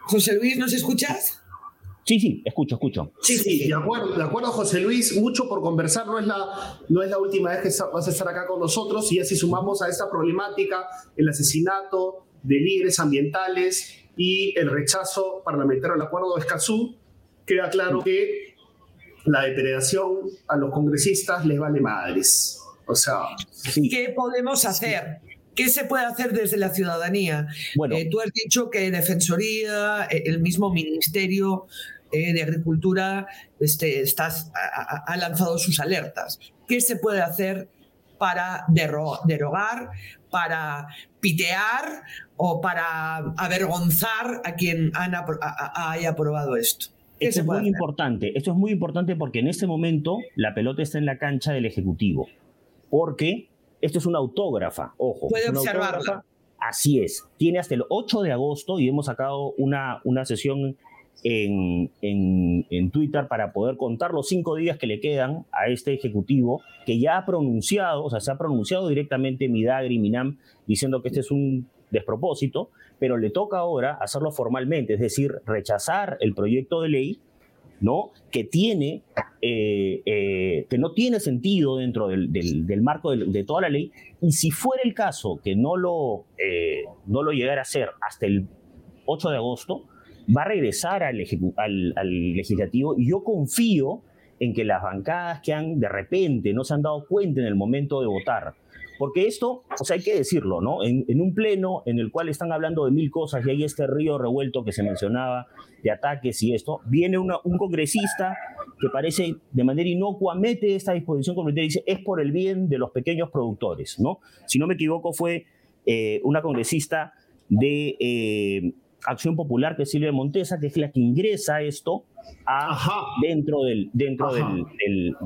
Speaker 2: José Luis, ¿nos escuchas?
Speaker 7: Sí, sí, escucho, escucho.
Speaker 1: Sí, sí, de acuerdo, de acuerdo, José Luis, mucho por conversar, no es, la, no es la última vez que vas a estar acá con nosotros y así sumamos a esta problemática el asesinato de líderes ambientales y el rechazo parlamentario al acuerdo de Escazú, queda claro que la depredación a los congresistas les vale madres. O sea,
Speaker 2: ¿qué podemos hacer? ¿Qué se puede hacer desde la ciudadanía? Bueno, eh, tú has dicho que Defensoría, eh, el mismo Ministerio eh, de Agricultura este, estás, ha, lanzado sus alertas. ¿Qué se puede hacer para derogar, para pitear o para avergonzar a quien haya aprobado esto?
Speaker 7: Esto es muy importante. Esto es muy importante porque en este momento la pelota está en la cancha del Ejecutivo. Porque esto es una autógrafa, ojo.
Speaker 2: Puede observarla.
Speaker 7: Así es. Tiene hasta el 8 de agosto y hemos sacado una, una sesión en, en, Twitter para poder contar los cinco días que le quedan a este ejecutivo que ya ha pronunciado, o sea, se ha pronunciado directamente Midagri Minam diciendo que este es un despropósito, pero le toca ahora hacerlo formalmente, es decir, rechazar el proyecto de ley ¿no? que tiene, eh, eh, que no tiene sentido dentro del, marco de, toda la ley, y si fuera el caso que no lo, eh, no lo llegara a hacer hasta el 8 de agosto, va a regresar al, legislativo y yo confío en que las bancadas que han de repente no se han dado cuenta en el momento de votar, porque esto, o sea, hay que decirlo, ¿no? En, un pleno en el cual están hablando de mil cosas y hay este río revuelto que se mencionaba de ataques y esto, viene un congresista que parece de manera inocua, mete esta disposición complementaria y dice, es por el bien de los pequeños productores, ¿no? Si no me equivoco, fue eh, una congresista de eh, Acción Popular, que es Silvia Montesa, que es la que ingresa esto a, dentro del, dentro del, del,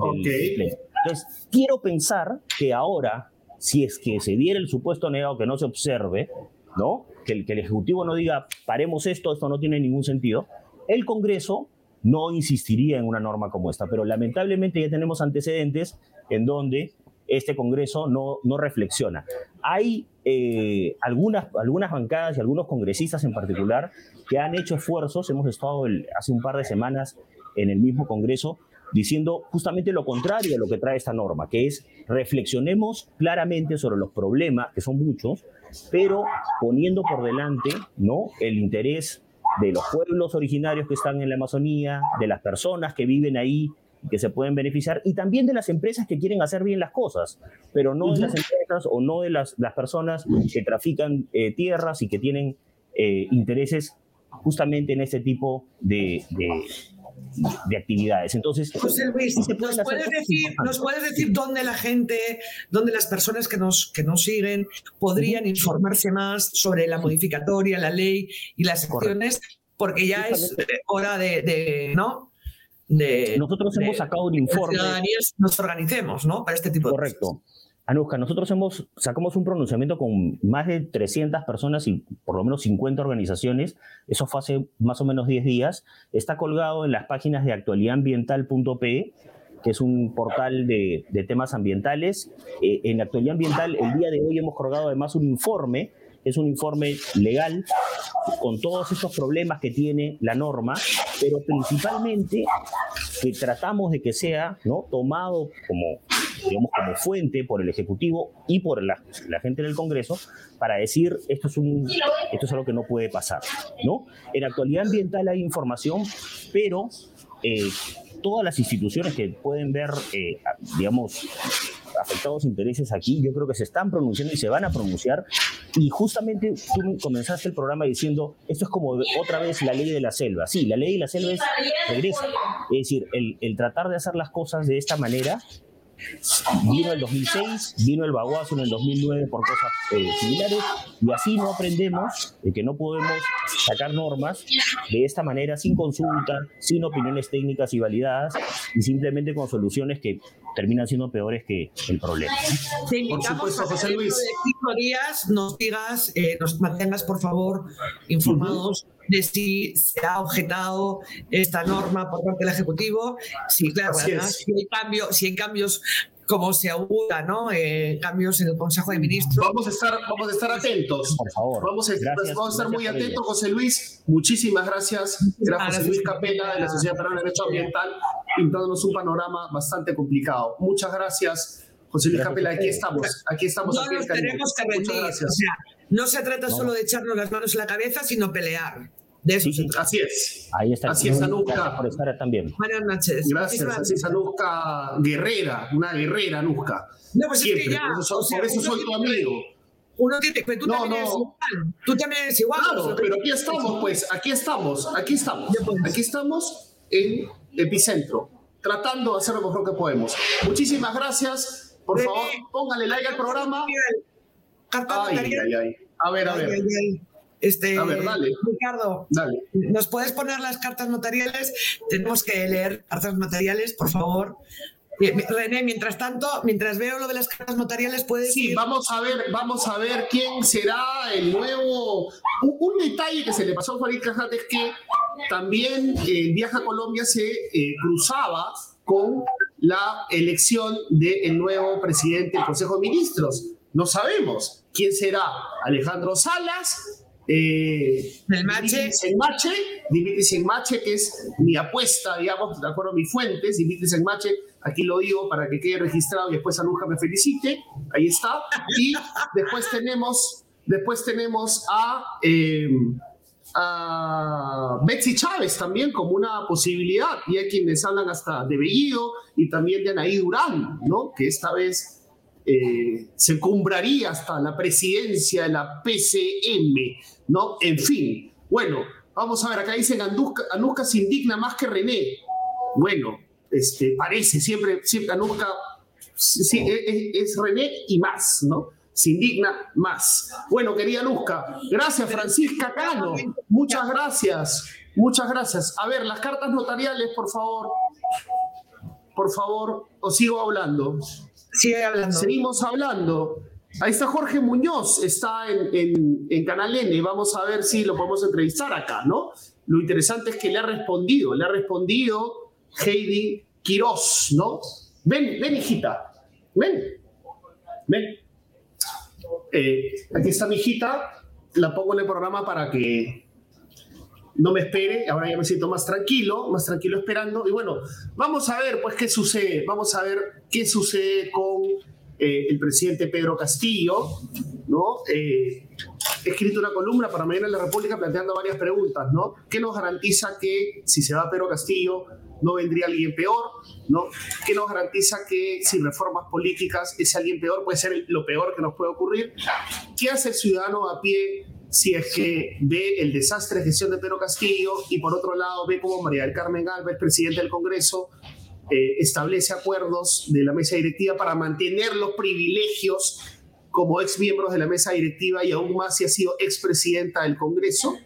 Speaker 7: Entonces, quiero pensar que ahora si es que se diera el supuesto negado que no se observe, ¿no? Que el, que el Ejecutivo no diga, paremos esto, esto no tiene ningún sentido, el Congreso no insistiría en una norma como esta. Pero lamentablemente ya tenemos antecedentes en donde este Congreso no, no reflexiona. Hay eh, algunas, algunas bancadas y algunos congresistas en particular que han hecho esfuerzos, hemos estado hace un par de semanas en el mismo Congreso, diciendo justamente lo contrario a lo que trae esta norma, que es reflexionemos claramente sobre los problemas, que son muchos, pero poniendo por delante ¿no? el interés de los pueblos originarios que están en la Amazonía, de las personas que viven ahí que se pueden beneficiar, y también de las empresas que quieren hacer bien las cosas, pero no de las empresas o no de las, las personas que trafican eh, tierras y que tienen eh, intereses justamente en este tipo de, de actividades. Entonces,
Speaker 2: José Luis, ¿nos, puedes decir, ¿nos puedes decir dónde la gente, dónde las personas que nos, que nos siguen podrían informarse más sobre la modificatoria, la ley y las acciones? Porque ya es hora de, ¿no?
Speaker 7: De, Nosotros hemos sacado un informe.
Speaker 2: nos organicemos, ¿no? Para este tipo
Speaker 7: de Correcto. Anuska, nosotros hemos, sacamos un pronunciamiento con más de 300 personas y por lo menos 50 organizaciones. Eso fue hace más o menos 10 días. Está colgado en las páginas de actualidadambiental.pe, que es un portal de, temas ambientales. Eh, en Actualidad Ambiental, el día de hoy hemos colgado además un informe es un informe legal con todos esos problemas que tiene la norma, pero principalmente que tratamos de que sea ¿no? tomado como digamos, como fuente por el Ejecutivo y por la, gente del Congreso para decir esto es, un, esto es algo que no puede pasar. ¿no? En actualidad ambiental hay información, pero eh, todas las instituciones que pueden ver, eh, digamos, afectados intereses aquí, yo creo que se están pronunciando y se van a pronunciar. Y justamente tú comenzaste el programa diciendo, esto es como otra vez la ley de la selva. Sí, la ley de la selva es regresa. Es decir, el, el tratar de hacer las cosas de esta manera Vino el 2006, vino el baguazo en el 2009 por cosas eh, similares y así no aprendemos de que no podemos sacar normas de esta manera sin consulta, sin opiniones técnicas y validadas y simplemente con soluciones que terminan siendo peores que el problema.
Speaker 2: por supuesto, José Luis. De días nos digas, eh, nos mantengas por favor informados de si se ha objetado esta norma por parte del Ejecutivo. Sí, claro, si, hay cambio, si hay cambios como se augura, ¿no? Eh, cambios en el Consejo de Ministros.
Speaker 1: Vamos a estar, vamos a estar atentos. Por favor. Vamos a, vamos a estar muy atentos, José Luis. Muchísimas gracias. Era José Luis Capela de la Sociedad Peruana de Derecho Ambiental, pintándonos un panorama bastante complicado. Muchas gracias. José Luis Capela, aquí estamos, aquí estamos.
Speaker 2: No nos tenemos que rendir. no se trata solo de echarnos las manos en la cabeza, sino pelear. De eso
Speaker 1: Así es.
Speaker 7: Ahí está.
Speaker 1: Así es, Anuska.
Speaker 7: Por estar también.
Speaker 2: Buenas noches.
Speaker 1: Gracias. Así es, Anuska Guerrera, una guerrera, Anuska.
Speaker 2: No, pues es que ya.
Speaker 1: Por eso, soy tu amigo.
Speaker 2: Uno tiene, pero tú también eres igual. Tú también eres igual.
Speaker 1: Claro, pero aquí estamos, pues, aquí estamos, aquí estamos. Pues. Aquí estamos en Epicentro, tratando de hacer lo mejor que podemos. Muchísimas gracias por favor, póngale like al programa. Ay, ay, ay. A ver, a ver.
Speaker 2: Este,
Speaker 1: a ver, dale.
Speaker 2: Ricardo,
Speaker 1: dale.
Speaker 2: ¿nos puedes poner las cartas notariales? Tenemos que leer cartas notariales, por favor. René, mientras tanto, mientras veo lo de las cartas notariales, puedes.
Speaker 1: Sí, vamos a ver, vamos a ver quién será el nuevo. Un, detalle que se le pasó a Farid Cajat es que también el viaje a Colombia se eh, cruzaba con la elección del nuevo presidente del Consejo de Ministros. No sabemos quién será. Alejandro Salas,
Speaker 2: eh, el Mache.
Speaker 1: Dimitris en Mache, que es mi apuesta, digamos, de acuerdo a mis fuentes, Dimitris en Mache, aquí lo digo para que quede registrado y después Anuja me felicite, ahí está. Y después tenemos, después tenemos a... Eh, a Betsy Chávez también como una posibilidad, y hay quienes hablan hasta de Bellido y también de Anaí Durán, ¿no? que esta vez eh, se cumbraría hasta la presidencia de la PCM, ¿no? En fin, bueno, vamos a ver, acá dicen Anuska, se indigna más que René. Bueno, este, parece, siempre, siempre Anuska es René y más, ¿no? se indigna más. Bueno, querida Luzca, gracias Francisca Cano, muchas gracias, muchas gracias. A ver, las cartas notariales, por favor, por favor, os sigo hablando. Seguimos hablando. Ahí está Jorge Muñoz, está en, en, Canal N, vamos a ver si lo podemos entrevistar acá, ¿no? Lo interesante es que le ha respondido, le ha respondido Heidi Quiroz, ¿no? Ven, ven hijita, ven, ven. Eh, aquí está mi hijita, la pongo en el programa para que no me espere, ahora ya me siento más tranquilo, más tranquilo esperando. Y bueno, vamos a ver pues qué sucede, vamos a ver qué sucede con eh, el presidente Pedro Castillo, ¿no? Eh, he escrito una columna para Mañana en la República planteando varias preguntas, ¿no? ¿Qué nos garantiza que si se va Pedro Castillo no vendría alguien peor, ¿no? ¿Qué nos garantiza que sin reformas políticas ese alguien peor puede ser lo peor que nos puede ocurrir? ¿Qué hace el ciudadano a pie si es que ve el desastre de gestión de Pedro Castillo y por otro lado ve cómo María del Carmen Galvez, presidente del Congreso, eh, establece acuerdos de la mesa directiva para mantener los privilegios como ex miembros de la mesa directiva y aún más si ha sido expresidenta del Congreso?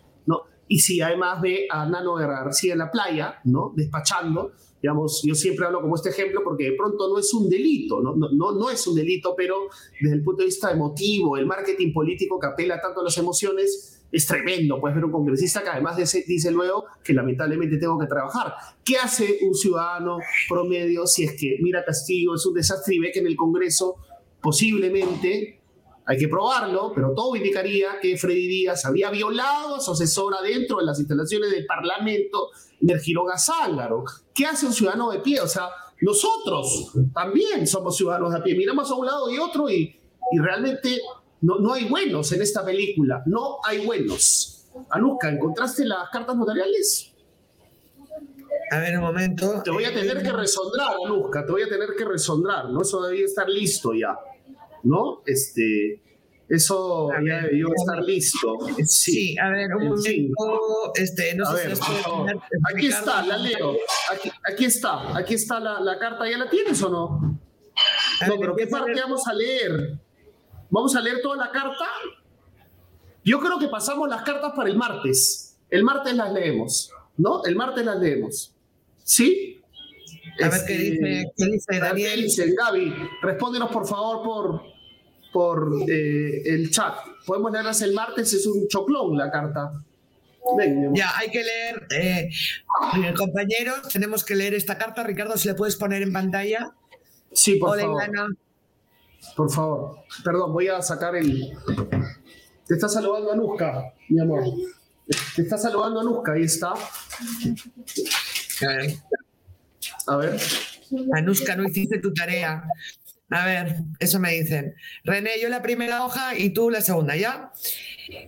Speaker 1: Y si además ve a Nano García en la playa, ¿no? Despachando, digamos, yo siempre hablo como este ejemplo porque de pronto no es un delito, ¿no? No, no, no es un delito, pero desde el punto de vista emotivo, el marketing político que apela tanto a las emociones, es tremendo. Puedes ver un congresista que además dice luego que lamentablemente tengo que trabajar. ¿Qué hace un ciudadano promedio si es que mira Castillo es un desastre y ve que en el Congreso posiblemente hay que probarlo, pero todo indicaría que Freddy Díaz había violado a su asesora dentro de las instalaciones del Parlamento del Giroga Zángaro. ¿Qué hace un ciudadano de pie? O sea, nosotros también somos ciudadanos de pie. Miramos a un lado y otro y, y realmente no, no hay buenos en esta película. No hay buenos. Anuska, ¿encontraste las cartas notariales?
Speaker 2: A ver, un momento.
Speaker 1: Te voy a tener que resondrar, Anuska, te voy a tener que resondrar, ¿no? Eso debía estar listo ya, ¿no? Este, eso ya debió estar listo.
Speaker 2: Sí. a ver, un momento. Este, no sé si
Speaker 1: Aquí está, la leo. Aquí, está, aquí está la, carta. ¿Ya la tienes o no? no, pero ¿qué parte vamos a leer? ¿Vamos a leer toda la carta? Yo creo que pasamos las cartas para el martes. El martes las leemos, ¿no? El martes las leemos. ¿Sí?
Speaker 2: A ver qué dice, qué dice Daniel. ¿Qué dice
Speaker 1: Gaby? Respóndenos por favor por, por eh, el chat. Podemos leerlas el martes, es un choclón la carta.
Speaker 2: ya, hay que leer, eh, compañeros, tenemos que leer esta carta. Ricardo, si le puedes poner en pantalla.
Speaker 1: Sí, por favor. Por favor. Perdón, voy a sacar el. Te está saludando Anuska, mi amor. Te está saludando Anuska, ahí está. A ver.
Speaker 2: Anuska, no hiciste tu tarea. A ver, eso me dicen. René, yo la primera hoja y tú la segunda, ¿ya?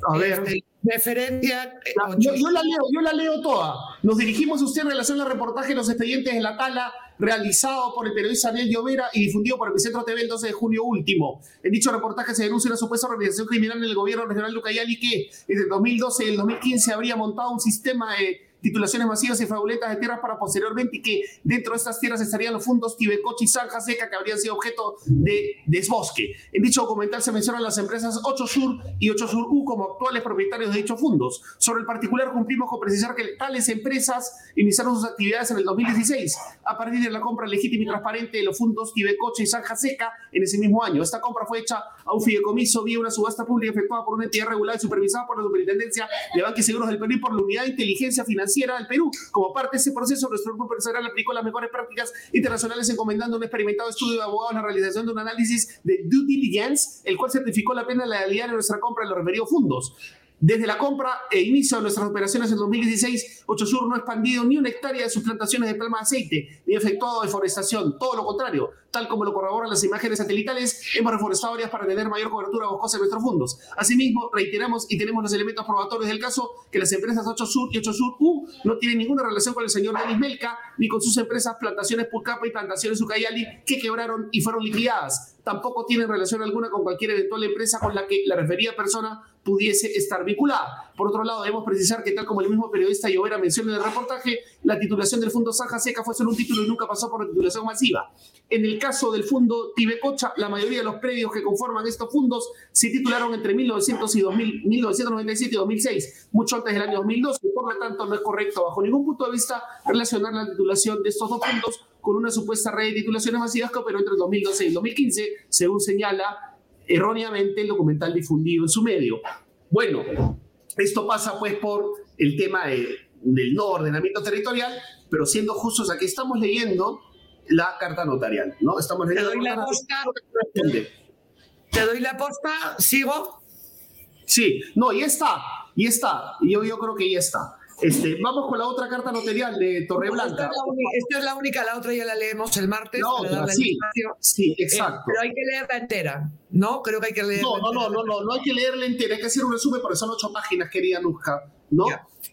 Speaker 1: A ver. Este,
Speaker 2: referencia.
Speaker 1: Eh, yo, la leo, yo la leo toda. Nos dirigimos a usted en relación al reportaje de los expedientes de la tala realizado por el periodista Daniel Llovera y difundido por el Centro TV el 12 de junio último. En dicho reportaje se denuncia una supuesta organización criminal en el gobierno regional de Ucayali que desde el 2012 y el 2015 habría montado un sistema de titulaciones masivas y fraudulentas de tierras para posteriormente y que dentro de estas tierras estarían los fondos Tibecochi y Zanja Seca que habrían sido objeto de desbosque. En dicho documental se mencionan las empresas 8 Sur y 8 Sur U como actuales propietarios de dichos fondos. Sobre el particular cumplimos con precisar que tales empresas iniciaron sus actividades en el 2016 a partir de la compra legítima y transparente de los fondos Tibecochi y Zanja Seca en ese mismo año. Esta compra fue hecha a un fideicomiso vía una subasta pública efectuada por una entidad regulada y supervisada por la Superintendencia de Banques y Seguros del Perú y por la Unidad de Inteligencia Financiera del Perú. Como parte de ese proceso, nuestro grupo empresarial aplicó las mejores prácticas internacionales encomendando un experimentado estudio de abogados la realización de un análisis de due diligence, el cual certificó la plena legalidad de nuestra compra de los referidos fondos. Desde la compra e inicio de nuestras operaciones en 2016, Sur no ha expandido ni una hectárea de sus plantaciones de palma de aceite, ni efectuado deforestación. Todo lo contrario, tal como lo corroboran las imágenes satelitales, hemos reforestado áreas para tener mayor cobertura boscosa en nuestros fondos. Asimismo, reiteramos y tenemos los elementos probatorios del caso que las empresas 8 Sur y 8 Sur U no tienen ninguna relación con el señor Denis Melca, ni con sus empresas Plantaciones Pucapa y Plantaciones Ucayali, que quebraron y fueron liquidadas. Tampoco tienen relación alguna con cualquier eventual empresa con la que la referida persona pudiese estar vinculada. Por otro lado, debemos precisar que tal como el mismo periodista Llovera menciona en el reportaje, la titulación del Fondo Zanja Seca fue solo un título y nunca pasó por la titulación masiva. En el caso del Fondo Tibecocha, la mayoría de los predios que conforman estos fondos se titularon entre 1900 y 2000, 1997 y 2006, mucho antes del año 2002, y por lo tanto no es correcto bajo ningún punto de vista relacionar la titulación de estos dos fondos con una supuesta red de titulaciones masivas que operó entre 2012 y 2015, según señala erróneamente el documental difundido en su medio. Bueno, esto pasa pues por el tema del no ordenamiento territorial, pero siendo justos, aquí estamos leyendo la carta notarial, ¿no? Estamos leyendo
Speaker 2: Te doy la posta. Te doy la posta, ¿sigo?
Speaker 1: Sí, no, y está, y está, yo, yo creo que ya está. Este, vamos con la otra carta notarial de Torreblanca.
Speaker 2: Esta es, la única, la otra ya la leemos el martes.
Speaker 1: No, sí, sí, eh, exacto.
Speaker 2: pero hay que leerla entera, ¿no? Creo que hay que leerla
Speaker 1: no, no, no, no, no, no hay que leerla entera, hay que hacer un resumen porque son ocho páginas, querida Nuzca, ¿no?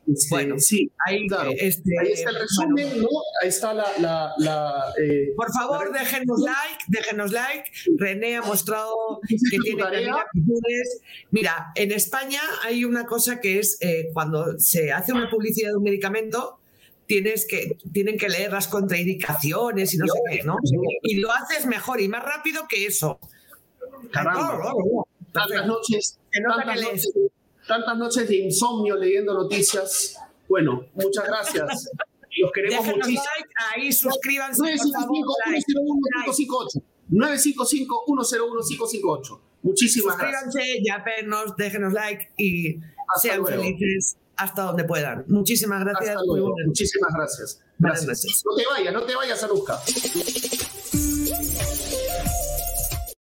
Speaker 2: Este, bueno, sí, ahí, claro. Este,
Speaker 1: ahí está el resumen, ¿no? Ahí está la... la, la
Speaker 2: eh, Por favor, déjenos like, déjenos like. René ha mostrado que tiene actitudes. Mira, en España hay una cosa que es eh, cuando se hace una publicidad de un medicamento, tienes que, tienen que leer las contraindicaciones y no sé qué, ¿no? Y lo haces mejor y más rápido que eso.
Speaker 1: Caramba. Tantas noches, noches, tantas noches de insomnio leyendo noticias. Bueno, muchas gracias. Los queremos Déjenos muchísimo.
Speaker 2: Like, ahí suscríbanse.
Speaker 1: 955-101-558. Muchísimas
Speaker 2: Suscríbanse, gracias. ya pernos, déjenos like y sean felices hasta donde puedan. Muchísimas gracias.
Speaker 1: Muchísimas gracias. gracias. No te vayas, no te vayas, Aruska.